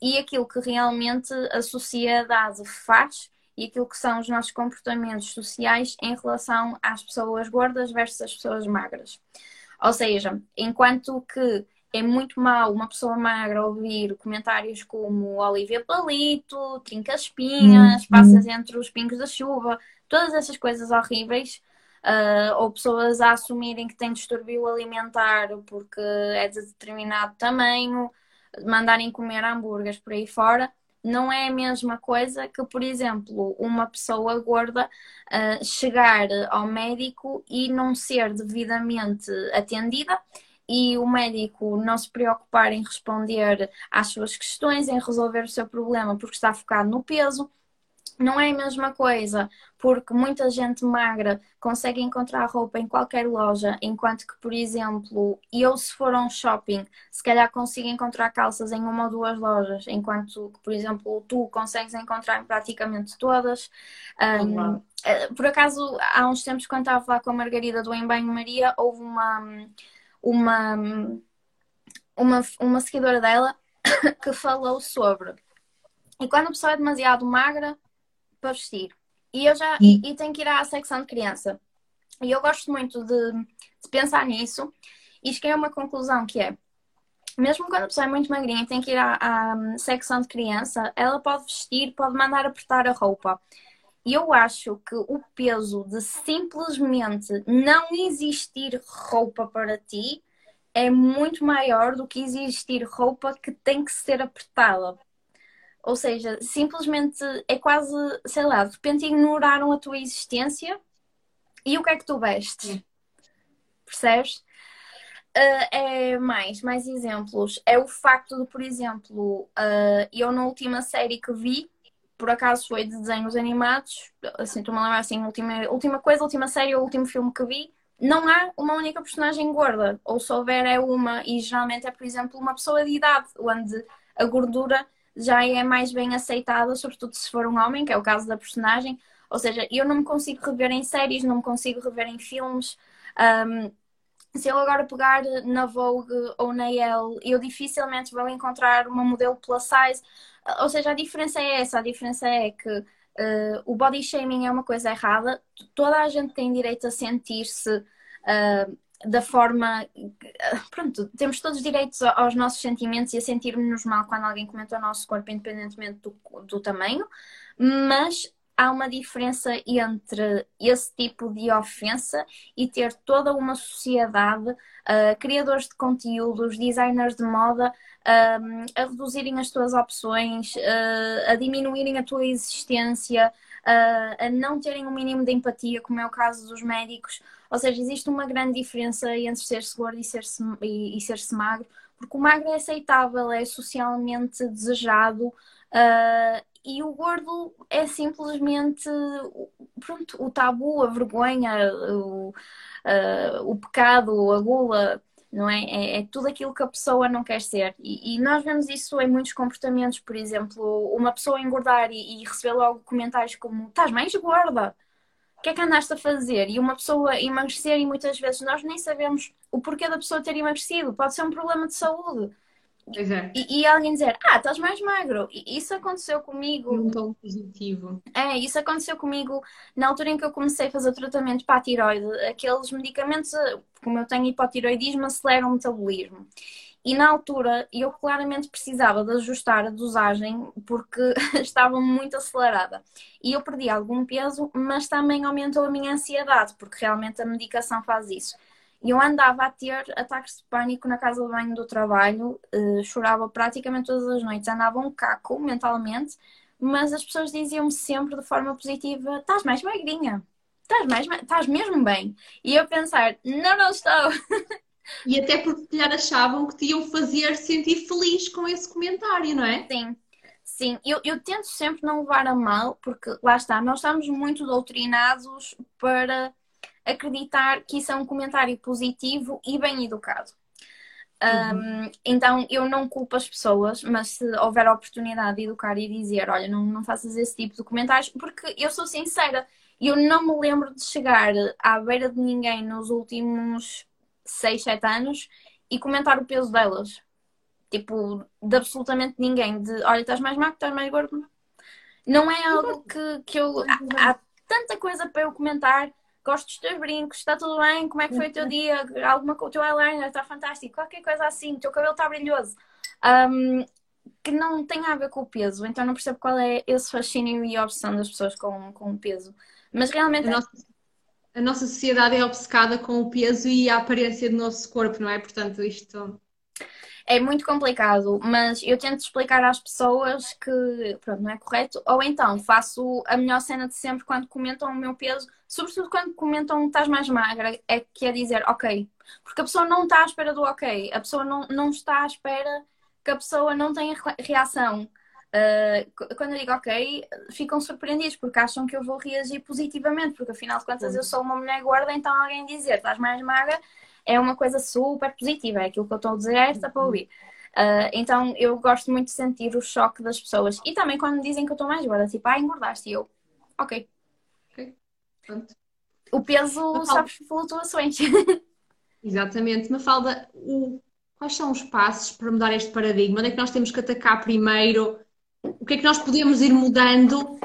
e aquilo que realmente a sociedade faz e aquilo que são os nossos comportamentos sociais em relação às pessoas gordas versus as pessoas magras. Ou seja, enquanto que é muito mal uma pessoa magra ouvir comentários como Olivia Palito, trinca espinhas, uhum. passas entre os pingos da chuva, todas essas coisas horríveis, uh, ou pessoas a assumirem que têm distúrbio alimentar porque é de determinado tamanho, mandarem comer hambúrgueres por aí fora, não é a mesma coisa que, por exemplo, uma pessoa gorda uh, chegar ao médico e não ser devidamente atendida e o médico não se preocupar em responder às suas questões, em resolver o seu problema porque está focado no peso. não é a mesma coisa, porque muita gente magra consegue encontrar roupa em qualquer loja, enquanto que, por exemplo, eu se for a um shopping, se calhar consigo encontrar calças em uma ou duas lojas, enquanto que, por exemplo, tu consegues encontrar em praticamente todas. Um, eh, por acaso, há uns tempos, quando estava a falar com a Margarida do Em Banho Maria, houve uma, uma, uma, uma seguidora dela que falou sobre. E quando a pessoa é demasiado magra, para vestir. E eu já e, e tenho que ir à secção de criança. E eu gosto muito de, de pensar nisso e cheguei a uma conclusão que é mesmo quando a pessoa é muito magrinha e tem que ir à, à, secção de criança, ela pode vestir, pode mandar apertar a roupa. E eu acho que o peso de simplesmente não existir roupa para ti é muito maior do que existir roupa que tem que ser apertada. Ou seja, simplesmente é quase, sei lá, de repente ignoraram a tua existência e o que é que tu vestes? Percebes? Uh, é mais, mais exemplos. É o facto de, por exemplo, uh, eu na última série que vi, por acaso foi de desenhos animados, assim, estou-me a lembrar assim, última, última coisa, última série, o último filme que vi, não há uma única personagem gorda, ou se houver é uma, e geralmente é, por exemplo, uma pessoa de idade, onde a gordura já é mais bem aceitada, sobretudo se for um homem, que é o caso da personagem. Ou seja, eu não me consigo rever em séries, não me consigo rever em filmes. Um, se eu agora pegar na Vogue ou na Elle, eu dificilmente vou encontrar uma modelo plus size. Ou seja, a diferença é essa: a diferença é que uh, o body shaming é uma coisa errada, toda a gente tem direito a sentir-se. Uh, da forma. Pronto, temos todos direitos aos nossos sentimentos e a sentirmos-nos mal quando alguém comenta o nosso corpo, independentemente do, do tamanho, mas há uma diferença entre esse tipo de ofensa e ter toda uma sociedade, uh, criadores de conteúdos, designers de moda, uh, a reduzirem as tuas opções, uh, a diminuírem a tua existência, a não terem um mínimo de empatia, como é o caso dos médicos. Ou seja, existe uma grande diferença entre ser-se gordo e ser-se e, e ser magro, porque o magro é aceitável, é socialmente desejado. Uh, e o gordo é simplesmente pronto, o tabu, a vergonha, o, uh, o pecado, a gula, não é? é? é? tudo aquilo que a pessoa não quer ser. E, e, nós vemos isso em muitos comportamentos, por exemplo, uma pessoa engordar e, e receber logo comentários como estás mais gorda, o que é que andaste a fazer? E uma pessoa emagrecer e muitas vezes nós nem sabemos o porquê da pessoa ter emagrecido, pode ser um problema de saúde. É. E, e, alguém dizer, ah, estás mais magro. E isso aconteceu comigo. Um tom positivo. É, isso aconteceu comigo na altura em que eu comecei a fazer tratamento para a tiroide. Aqueles medicamentos, como eu tenho hipotiroidismo, aceleram o metabolismo. E na altura eu claramente precisava de ajustar a dosagem porque estava muito acelerada. E eu perdi algum peso, mas também aumentou a minha ansiedade, porque realmente a medicação faz isso. E eu andava a ter ataques de pânico na casa de banho do trabalho, uh, chorava praticamente todas as noites, andava um caco mentalmente, mas as pessoas diziam-me sempre de forma positiva: estás mais magrinha, estás, mais, estás mesmo bem. E eu pensar: não, não estou. E até porque se calhar achavam que te iam fazer sentir feliz com esse comentário, não é? Sim. Sim, eu, eu tento sempre não levar a mal, porque lá está, nós estamos muito doutrinados para acreditar que isso é um comentário positivo e bem educado. Uhum. Um, então eu não culpo as pessoas, mas se houver a oportunidade de educar e dizer, olha, não, não faças esse tipo de comentários, porque eu sou sincera, eu não me lembro de chegar à beira de ninguém nos últimos 6, 7 anos e comentar o peso delas. Tipo, de absolutamente ninguém. De olha, estás mais magro, estás mais gordo. Não é algo que, que eu. Há, há tanta coisa para eu comentar gosto dos teus brincos, está tudo bem, como é que foi o teu dia, alguma o teu eyeliner está fantástico, qualquer coisa assim, o teu cabelo está brilhoso. Um, que não tem a ver com o peso, então não percebo qual é esse fascínio e obsessão das pessoas com, com o peso. Mas realmente. A nossa, a nossa sociedade é obcecada com o peso e a aparência do nosso corpo, não é? Portanto, isto é muito complicado, mas eu tento explicar às pessoas que pronto, não é correto, ou então faço a melhor cena de sempre quando comentam o meu peso, sobretudo quando comentam estás mais magra, é que é dizer ok, porque a pessoa não está à espera do ok, a pessoa não, não está à espera que a pessoa não tenha reação. uh, quando eu digo ok, ficam surpreendidos porque acham que eu vou reagir positivamente, porque afinal de contas eu sou uma mulher gorda, então alguém dizer estás mais magra é uma coisa super positiva, é aquilo que eu estou a dizer, é esta para ouvir. Uh, então eu gosto muito de sentir o choque das pessoas. E também quando me dizem que eu estou mais gorda, tipo, ah, engordaste, e eu, ok. Ok, pronto. O peso sofre flutuações. Exatamente. Mafalda, o... quais são os passos para mudar este paradigma? Onde é que nós temos que atacar primeiro? O que é que nós podemos ir mudando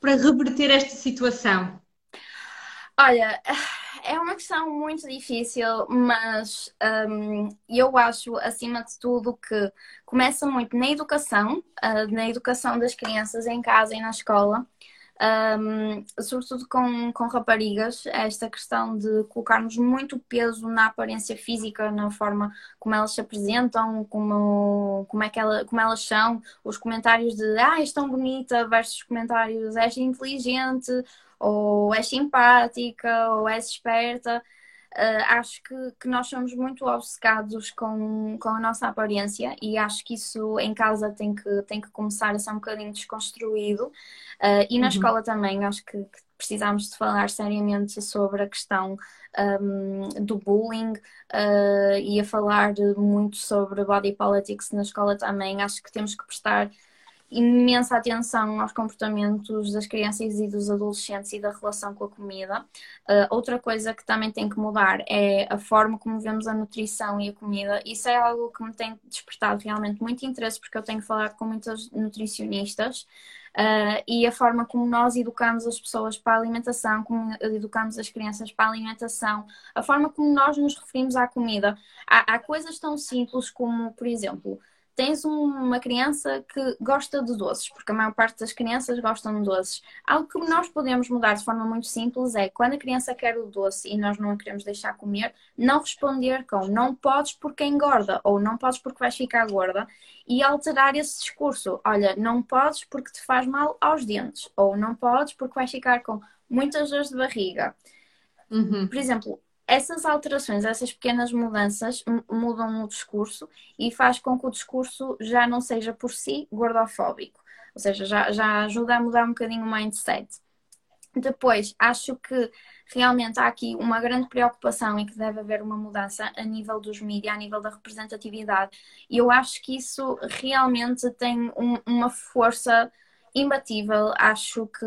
para reverter esta situação? Olha, é uma questão muito difícil, mas um, eu acho, acima de tudo, que começa muito na educação, uh, na educação das crianças em casa e na escola. Um, sobretudo com, com raparigas, esta questão de colocarmos muito peso na aparência física, na forma como elas se apresentam, como, como, é que ela, como elas são, os comentários de ah, és tão bonita versus comentários és inteligente ou és simpática, ou és esperta. Uh, acho que, que nós somos muito obcecados com, com a nossa aparência e acho que isso em casa tem que, tem que começar a ser um bocadinho desconstruído uh, e na uhum. escola também acho que, que, precisamos de falar seriamente sobre a questão um, do bullying uh, e a falar muito sobre body politics na escola também acho que temos que prestar imensa atenção aos comportamentos das crianças e dos adolescentes e da relação com a comida. Uh, outra coisa que também tem que mudar é a forma como vemos a nutrição e a comida. Isso é algo que me tem despertado realmente muito interesse, porque eu tenho falado com muitas nutricionistas. Uh, e a forma como nós educamos as pessoas para a alimentação, como educamos as crianças para a alimentação, a forma como nós nos referimos à comida. Há, há coisas tão simples como, por exemplo, tens uma criança que gosta de doces, porque a maior parte das crianças gostam de doces. Algo que nós podemos mudar de forma muito simples é quando a criança quer o doce e nós não a queremos deixar comer, não responder com não podes porque engorda ou não podes porque vais ficar gorda e alterar esse discurso. Olha, não podes porque te faz mal aos dentes ou não podes porque vais ficar com muitas dores de barriga. Uhum. Por exemplo, essas alterações, essas pequenas mudanças mudam o discurso e faz com que o discurso já não seja por si gordofóbico. Ou seja, já, já ajuda a mudar um bocadinho o mindset. Depois, acho que realmente há aqui uma grande preocupação em que deve haver uma mudança a nível dos mídias, a nível da representatividade. E eu acho que isso realmente tem um, uma força imbatível, acho que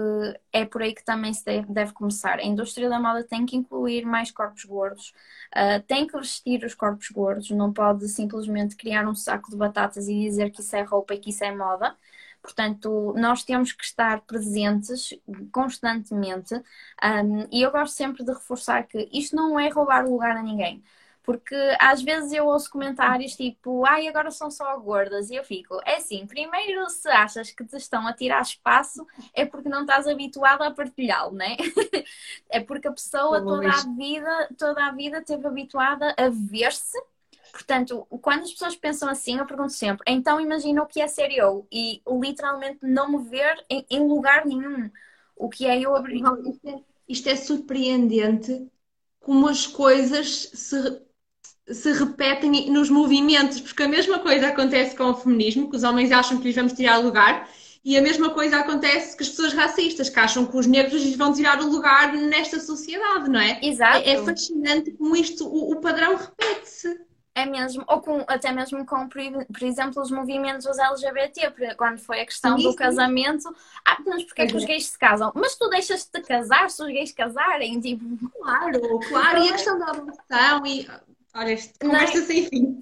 é por aí que também se deve, começar. A indústria da moda tem que incluir mais corpos gordos, uh, tem que vestir os corpos gordos, não pode simplesmente criar um saco de batatas e dizer que isso é roupa e que isso é moda. Portanto, nós temos que estar presentes constantemente um, e eu gosto sempre de reforçar que isto não é roubar lugar a ninguém. Porque às vezes eu ouço comentários tipo, ai, agora são só gordas, e eu fico, é assim, primeiro se achas que te estão a tirar espaço, é porque não estás habituado a partilhá-lo, né? é porque a pessoa toda a vida, toda a vida esteve habituada a ver-se. Portanto, quando as pessoas pensam assim, eu pergunto sempre, então imagina o que é ser eu e literalmente não me ver em, em lugar nenhum. O que é eu abrir. Isto é, isto é surpreendente como as coisas se se repetem nos movimentos, porque a mesma coisa acontece com o feminismo, que os homens acham que lhes vamos tirar lugar, e a mesma coisa acontece com as pessoas racistas, que acham que os negros lhes vão tirar o lugar nesta sociedade, não é? Exato. É, é fascinante como isto, o, o padrão repete-se. É mesmo, ou com, até mesmo com, por exemplo, os movimentos dos LGBT, quando foi a questão sim, do sim. casamento. Ah, mas porquê é que os gays se casam? Mas tu deixas de casar se os gays casarem? Tipo... Claro, claro. E a questão da adoção e Olha, conversa não, sem fim.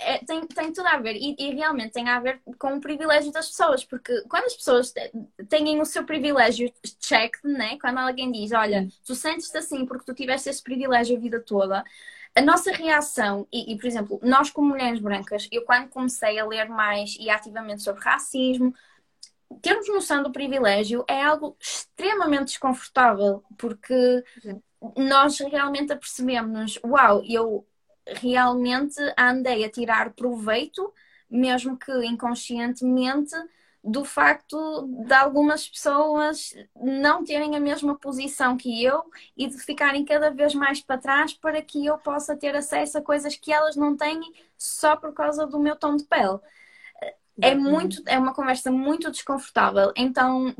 É, tem, tem tudo a ver. E, e, realmente tem a ver com o privilégio das pessoas, porque quando as pessoas têm o seu privilégio checked, né? quando alguém diz, olha, tu sentes-te assim porque tu tiveste esse privilégio a vida toda, a nossa reação, e, e, por exemplo, nós como mulheres brancas, eu quando comecei a ler mais e ativamente sobre racismo, termos noção do privilégio é algo extremamente desconfortável, porque nós realmente apercebemos, uau, eu realmente andei a tirar proveito, mesmo que inconscientemente, do facto de algumas pessoas não terem a mesma posição que eu e de ficarem cada vez mais para trás para que eu possa ter acesso a coisas que elas não têm só por causa do meu tom de pele. é muito, é uma conversa muito desconfortável. Então,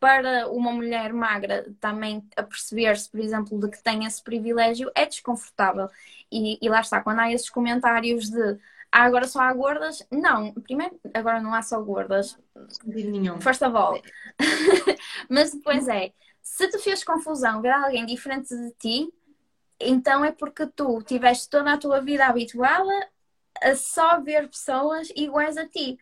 para uma mulher magra também a perceber-se, por exemplo, de que tem esse privilégio, é desconfortável. E, e lá está, quando há esses comentários de ah, agora só há gordas, não, primeiro, agora não há só gordas. Nenhum. First of all. Mas depois é, se te fez confusão ver alguém diferente de ti, então é porque tu tiveste toda a tua vida habituada a só ver pessoas iguais a ti.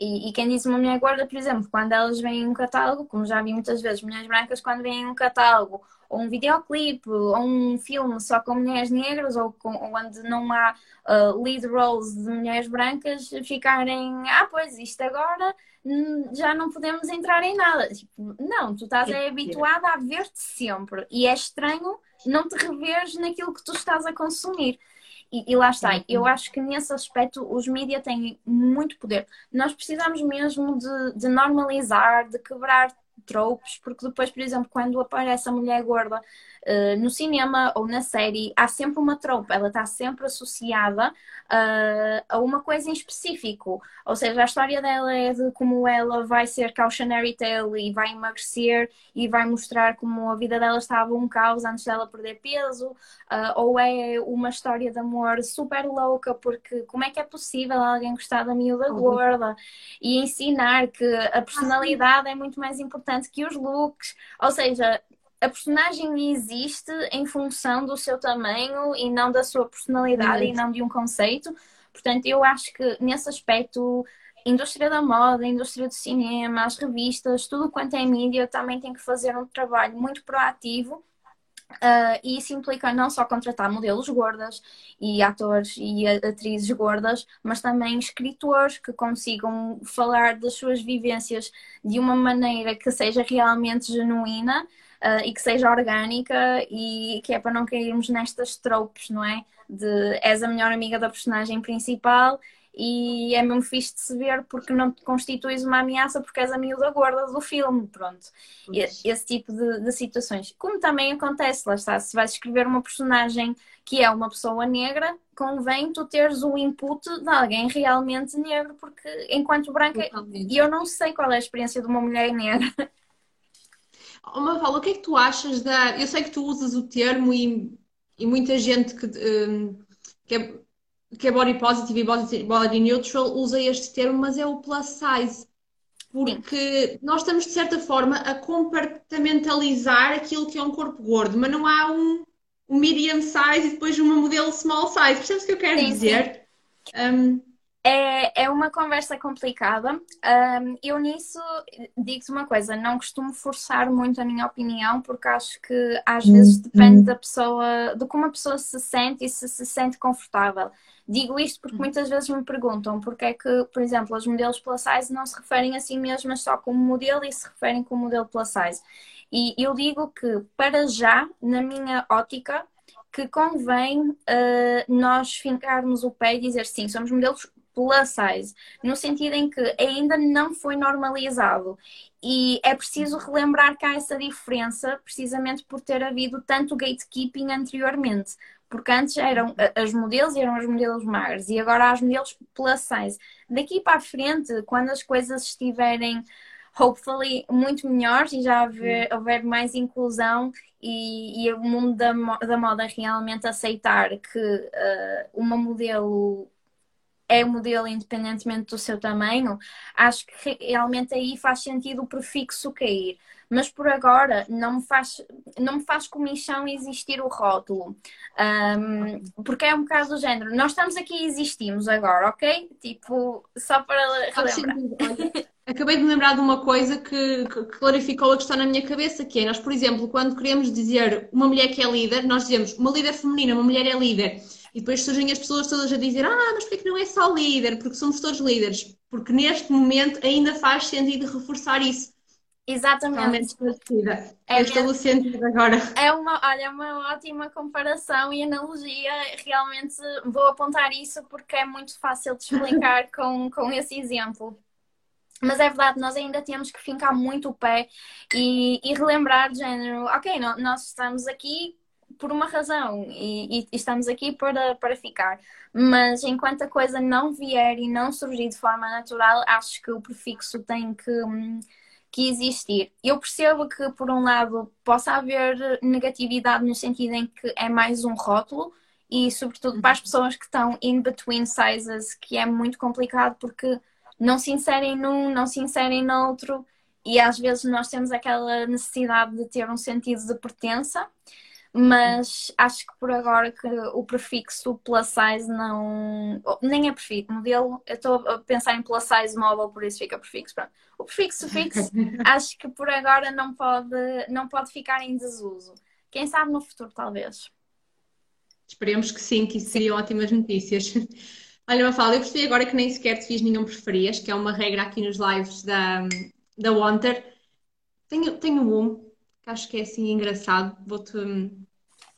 E, e, quem diz uma mulher gorda, por exemplo, quando elas veem um catálogo, como já vi muitas vezes, mulheres brancas, quando veem um catálogo, ou um videoclipe, ou um filme só com mulheres negras, ou, com, ou onde não há uh, lead roles de mulheres brancas, ficarem, ah, pois isto agora hum, já não podemos entrar em nada. Tipo, não, tu estás é, habituada a ver-te sempre. E é estranho não te reveres naquilo que tu estás a consumir. E, e, lá está, uhum. eu acho que nesse aspecto os mídias têm muito poder. Nós precisamos mesmo de, de normalizar, de quebrar tropes, porque depois, por exemplo, quando aparece a mulher gorda uh, no cinema ou na série, há sempre uma trope, ela está sempre associada uh, a uma coisa em específico. Ou seja, a história dela é de como ela vai ser cautionary tale e vai emagrecer e vai mostrar como a vida dela estava um caos antes dela perder peso, uh, ou é uma história de amor super louca, porque como é que é possível alguém gostar da miúda uhum. gorda e ensinar que a personalidade é muito mais importante que os looks. Ou seja, a personagem existe em função do seu tamanho e não da sua personalidade e não de um conceito. Portanto, eu acho que nesse aspecto, indústria da moda, indústria do cinema, as revistas, tudo quanto é mídia também tem que fazer um trabalho muito proativo. Uh, e isso implica não só contratar modelos gordas e atores e atrizes gordas, mas também escritores que consigam falar das suas vivências de uma maneira que seja realmente genuína uh, e que seja orgânica e que é para não cairmos nestas tropes, não é? De és a melhor amiga da personagem principal e é mesmo fixe de se ver porque não te constituis uma ameaça porque és a miúda gorda do filme, pronto. Esse tipo de, de, situações. Como também acontece, lá está, se vais escrever uma personagem que é uma pessoa negra, convém tu teres o input de alguém realmente negro, porque enquanto branca, e eu não sei qual é a experiência de uma mulher negra. Uma fala, o que é que tu achas da. Eu sei que tu usas o termo e, e muita gente que, um, que, é, que é body positive e body, body neutral usa este termo, mas é o plus size. Porque Sim. nós estamos, de certa forma, a compartimentalizar aquilo que é um corpo gordo, mas não há um, um medium size e depois uma modelo small size. Percebes o que eu quero sim, dizer? Sim. Um, é, é uma conversa complicada. Um, eu nisso digo-te uma coisa, não costumo forçar muito a minha opinião, porque acho que às vezes uhum. depende da pessoa, de como a pessoa se sente e se se sente confortável. Digo isto porque uhum. muitas vezes me perguntam porque é que, por exemplo, os modelos plus size não se referem a si mesmas só como modelo e se referem como modelo plus size. E eu digo que, para já, na minha ótica, que convém uh, nós fincarmos o pé e dizer sim, somos modelos plus size, no sentido em que ainda não foi normalizado. E é preciso relembrar que há essa diferença, precisamente por ter havido tanto gatekeeping anteriormente. Porque antes eram as modelos eram os modelos magros e agora há os modelos plus size. Daqui para a frente, quando as coisas estiverem hopefully muito melhores e já houver, houver mais inclusão e, e, o mundo da, da moda realmente aceitar que uh, uma modelo é modelo independentemente do seu tamanho, acho que realmente aí faz sentido o prefixo cair. Mas por agora não me faz, não me faz comichão existir o rótulo. Um, porque é um bocado do género. Nós estamos aqui e existimos agora, ok? Tipo, só para relembrar. Acabei de me lembrar de uma coisa que, que, clarificou a questão na minha cabeça, que é nós, por exemplo, quando queremos dizer uma mulher que é líder, nós dizemos uma líder feminina, uma mulher é líder. E depois surgem as pessoas todas a dizer: Ah, mas porquê que não é só líder? Porque somos todos líderes. Porque neste momento ainda faz sentido reforçar isso. Exatamente. É estou sentido agora. É uma, olha, é uma ótima comparação e analogia. Realmente vou apontar isso porque é muito fácil de explicar com, com esse exemplo. Mas é verdade, nós ainda temos que fincar muito o pé e, e relembrar de género, ok, nós estamos aqui por uma razão e, e, estamos aqui para, para ficar. Mas enquanto a coisa não vier e não surgir de forma natural, acho que o prefixo tem que, que existir. Eu percebo que, por um lado, possa haver negatividade no sentido em que é mais um rótulo e, sobretudo, para as uhum. pessoas que estão in between sizes, que é muito complicado porque não se inserem num, não se inserem noutro e às vezes nós temos aquela necessidade de ter um sentido de pertença mas acho que por agora que o prefixo plus size não. Nem é prefixo, modelo. Eu estou a pensar em plus size móvel, por isso fica prefixo. Pronto. O prefixo fixo acho que por agora não pode, não pode ficar em desuso. Quem sabe no futuro, talvez. Esperemos que sim, que isso seriam ótimas notícias. Olha, Mafalda, eu gostei agora que nem sequer te fiz nenhum preferias, que é uma regra aqui nos lives da, da Wanter. Tenho, tenho um que acho que é assim engraçado, vou-te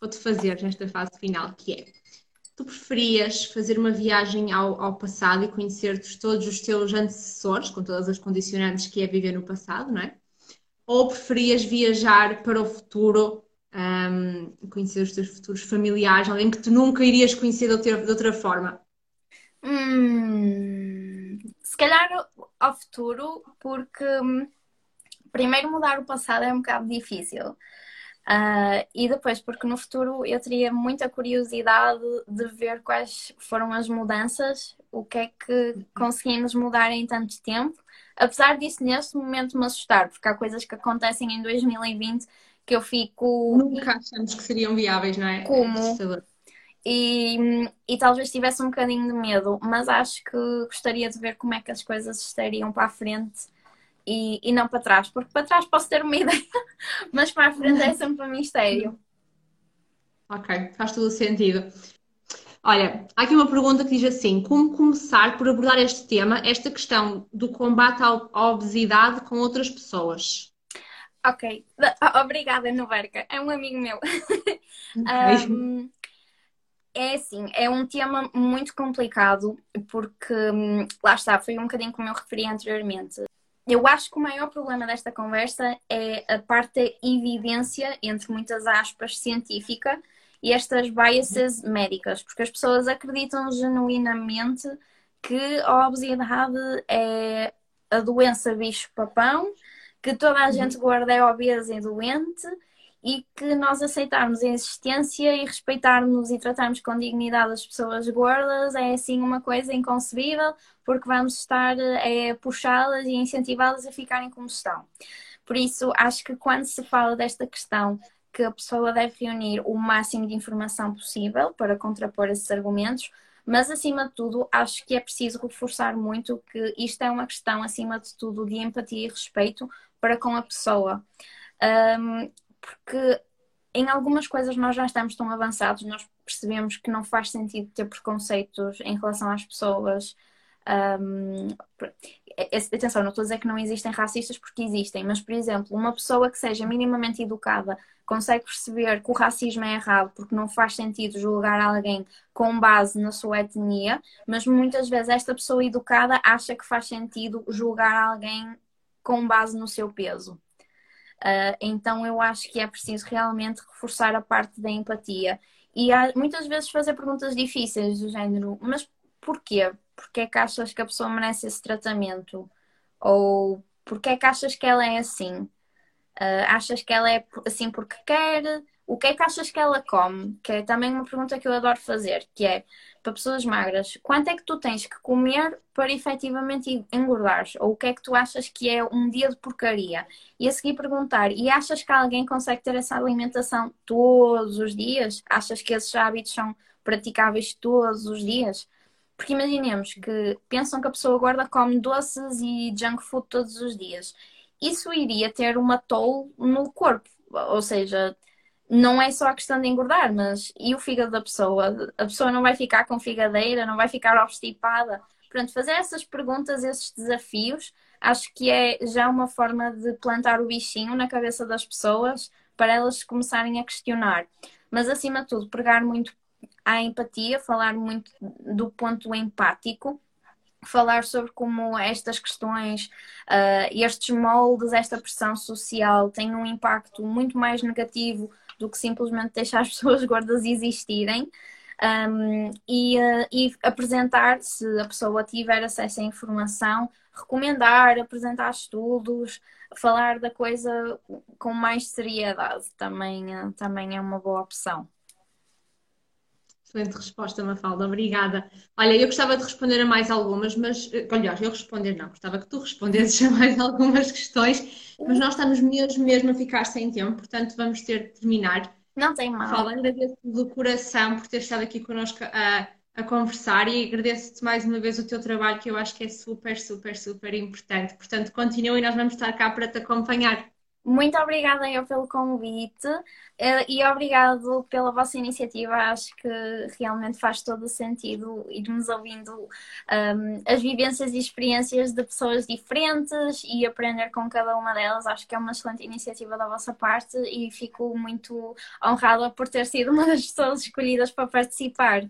vou fazer nesta fase final, que é tu preferias fazer uma viagem ao, ao passado e conhecer todos os teus antecessores, com todas as condicionantes que é viver no passado, não é? Ou preferias viajar para o futuro, um, conhecer os teus futuros familiares, alguém que tu nunca irias conhecer de outra, de outra forma? Hum, se calhar ao futuro, porque hum, primeiro mudar o passado é um bocado difícil. Uh, e depois, porque no futuro eu teria muita curiosidade de ver quais foram as mudanças, o que é que conseguimos mudar em tanto tempo. Apesar disso, neste momento me assustar, porque há coisas que acontecem em 2020 que eu fico. Nunca achamos que seriam viáveis, não é? Como? E, e talvez tivesse um bocadinho de medo, mas acho que gostaria de ver como é que as coisas estariam para a frente e, e não para trás, porque para trás posso ter uma ideia, mas para a frente é sempre um mistério. Ok, faz todo o sentido. Olha, há aqui uma pergunta que diz assim: como começar por abordar este tema, esta questão do combate à obesidade com outras pessoas? Ok, obrigada, Noverca, é um amigo meu. Okay. um, é assim, é um tema muito complicado porque hum, lá está, foi um bocadinho como eu referi anteriormente eu acho que o maior problema desta conversa é a parte da evidência, entre muitas aspas, científica e estas biases médicas, porque as pessoas acreditam genuinamente que a obesidade é a doença bicho-papão, que toda a gente gorda é obesa e doente e que nós aceitarmos a existência e respeitarmos e tratarmos com dignidade as pessoas gordas é assim uma coisa inconcebível, porque vamos estar a puxá-las e incentivá-las a ficarem como estão. Por isso, acho que quando se fala desta questão que a pessoa deve reunir o máximo de informação possível para contrapor esses argumentos, mas acima de tudo, acho que é preciso reforçar muito que isto é uma questão, acima de tudo, de empatia e respeito para com a pessoa. Um, porque em algumas coisas nós já estamos tão avançados, nós percebemos que não faz sentido ter preconceitos em relação às pessoas. Um, atenção, não estou a dizer que não existem racistas porque existem, mas, por exemplo, uma pessoa que seja minimamente educada consegue perceber que o racismo é errado porque não faz sentido julgar alguém com base na sua etnia, mas muitas vezes esta pessoa educada acha que faz sentido julgar alguém com base no seu peso. Uh, então eu acho que é preciso realmente reforçar a parte da empatia e há, muitas vezes fazer perguntas difíceis do género, mas porquê? Porquê é que achas que a pessoa merece esse tratamento? Ou porquê é que achas que ela é assim? Uh, achas que ela é assim porque quer? O que é que achas que ela come? Que é também uma pergunta que eu adoro fazer, que é para pessoas magras, quanto é que tu tens que comer para efetivamente engordares? Ou o que é que tu achas que é um dia de porcaria? E a seguir perguntar, e achas que alguém consegue ter essa alimentação todos os dias? Achas que esses hábitos são praticáveis todos os dias? Porque imaginemos que pensam que a pessoa gorda come doces e junk food todos os dias. Isso iria ter uma toll no corpo, ou seja, não é só a questão de engordar, mas e o fígado da pessoa? A pessoa não vai ficar com figadeira, não vai ficar obstipada. Portanto, fazer essas perguntas, esses desafios, acho que é já uma forma de plantar o bichinho na cabeça das pessoas para elas começarem a questionar. Mas, acima de tudo, pregar muito à empatia, falar muito do ponto empático, falar sobre como estas questões, uh, estes moldes, esta pressão social têm um impacto muito mais negativo do que simplesmente deixar as pessoas gordas existirem. Um, e, uh, e apresentar, se a pessoa tiver acesso à informação, recomendar, apresentar estudos, falar da coisa com mais seriedade também, uh, também é uma boa opção. Excelente resposta, Mafalda, obrigada. Olha, eu gostava de responder a mais algumas, mas, eh, aliás, eu responder não, gostava que tu respondesses a mais algumas questões, mas nós estamos mesmo, mesmo a ficar sem tempo, portanto vamos ter de terminar. Não tem mal. Mafalda, agradeço do coração por ter estado aqui connosco a, a conversar e agradeço-te mais uma vez o teu trabalho, que eu acho que é super, super, super importante. Portanto, continua e nós vamos estar cá para te acompanhar. Muito obrigada eu pelo convite eh, e obrigado pela vossa iniciativa. Acho que realmente faz todo o sentido irmos ouvindo um, ehm, as vivências e experiências de pessoas diferentes e aprender com cada uma delas. Acho que é uma excelente iniciativa da vossa parte e fico muito honrada por ter sido uma das pessoas escolhidas para participar.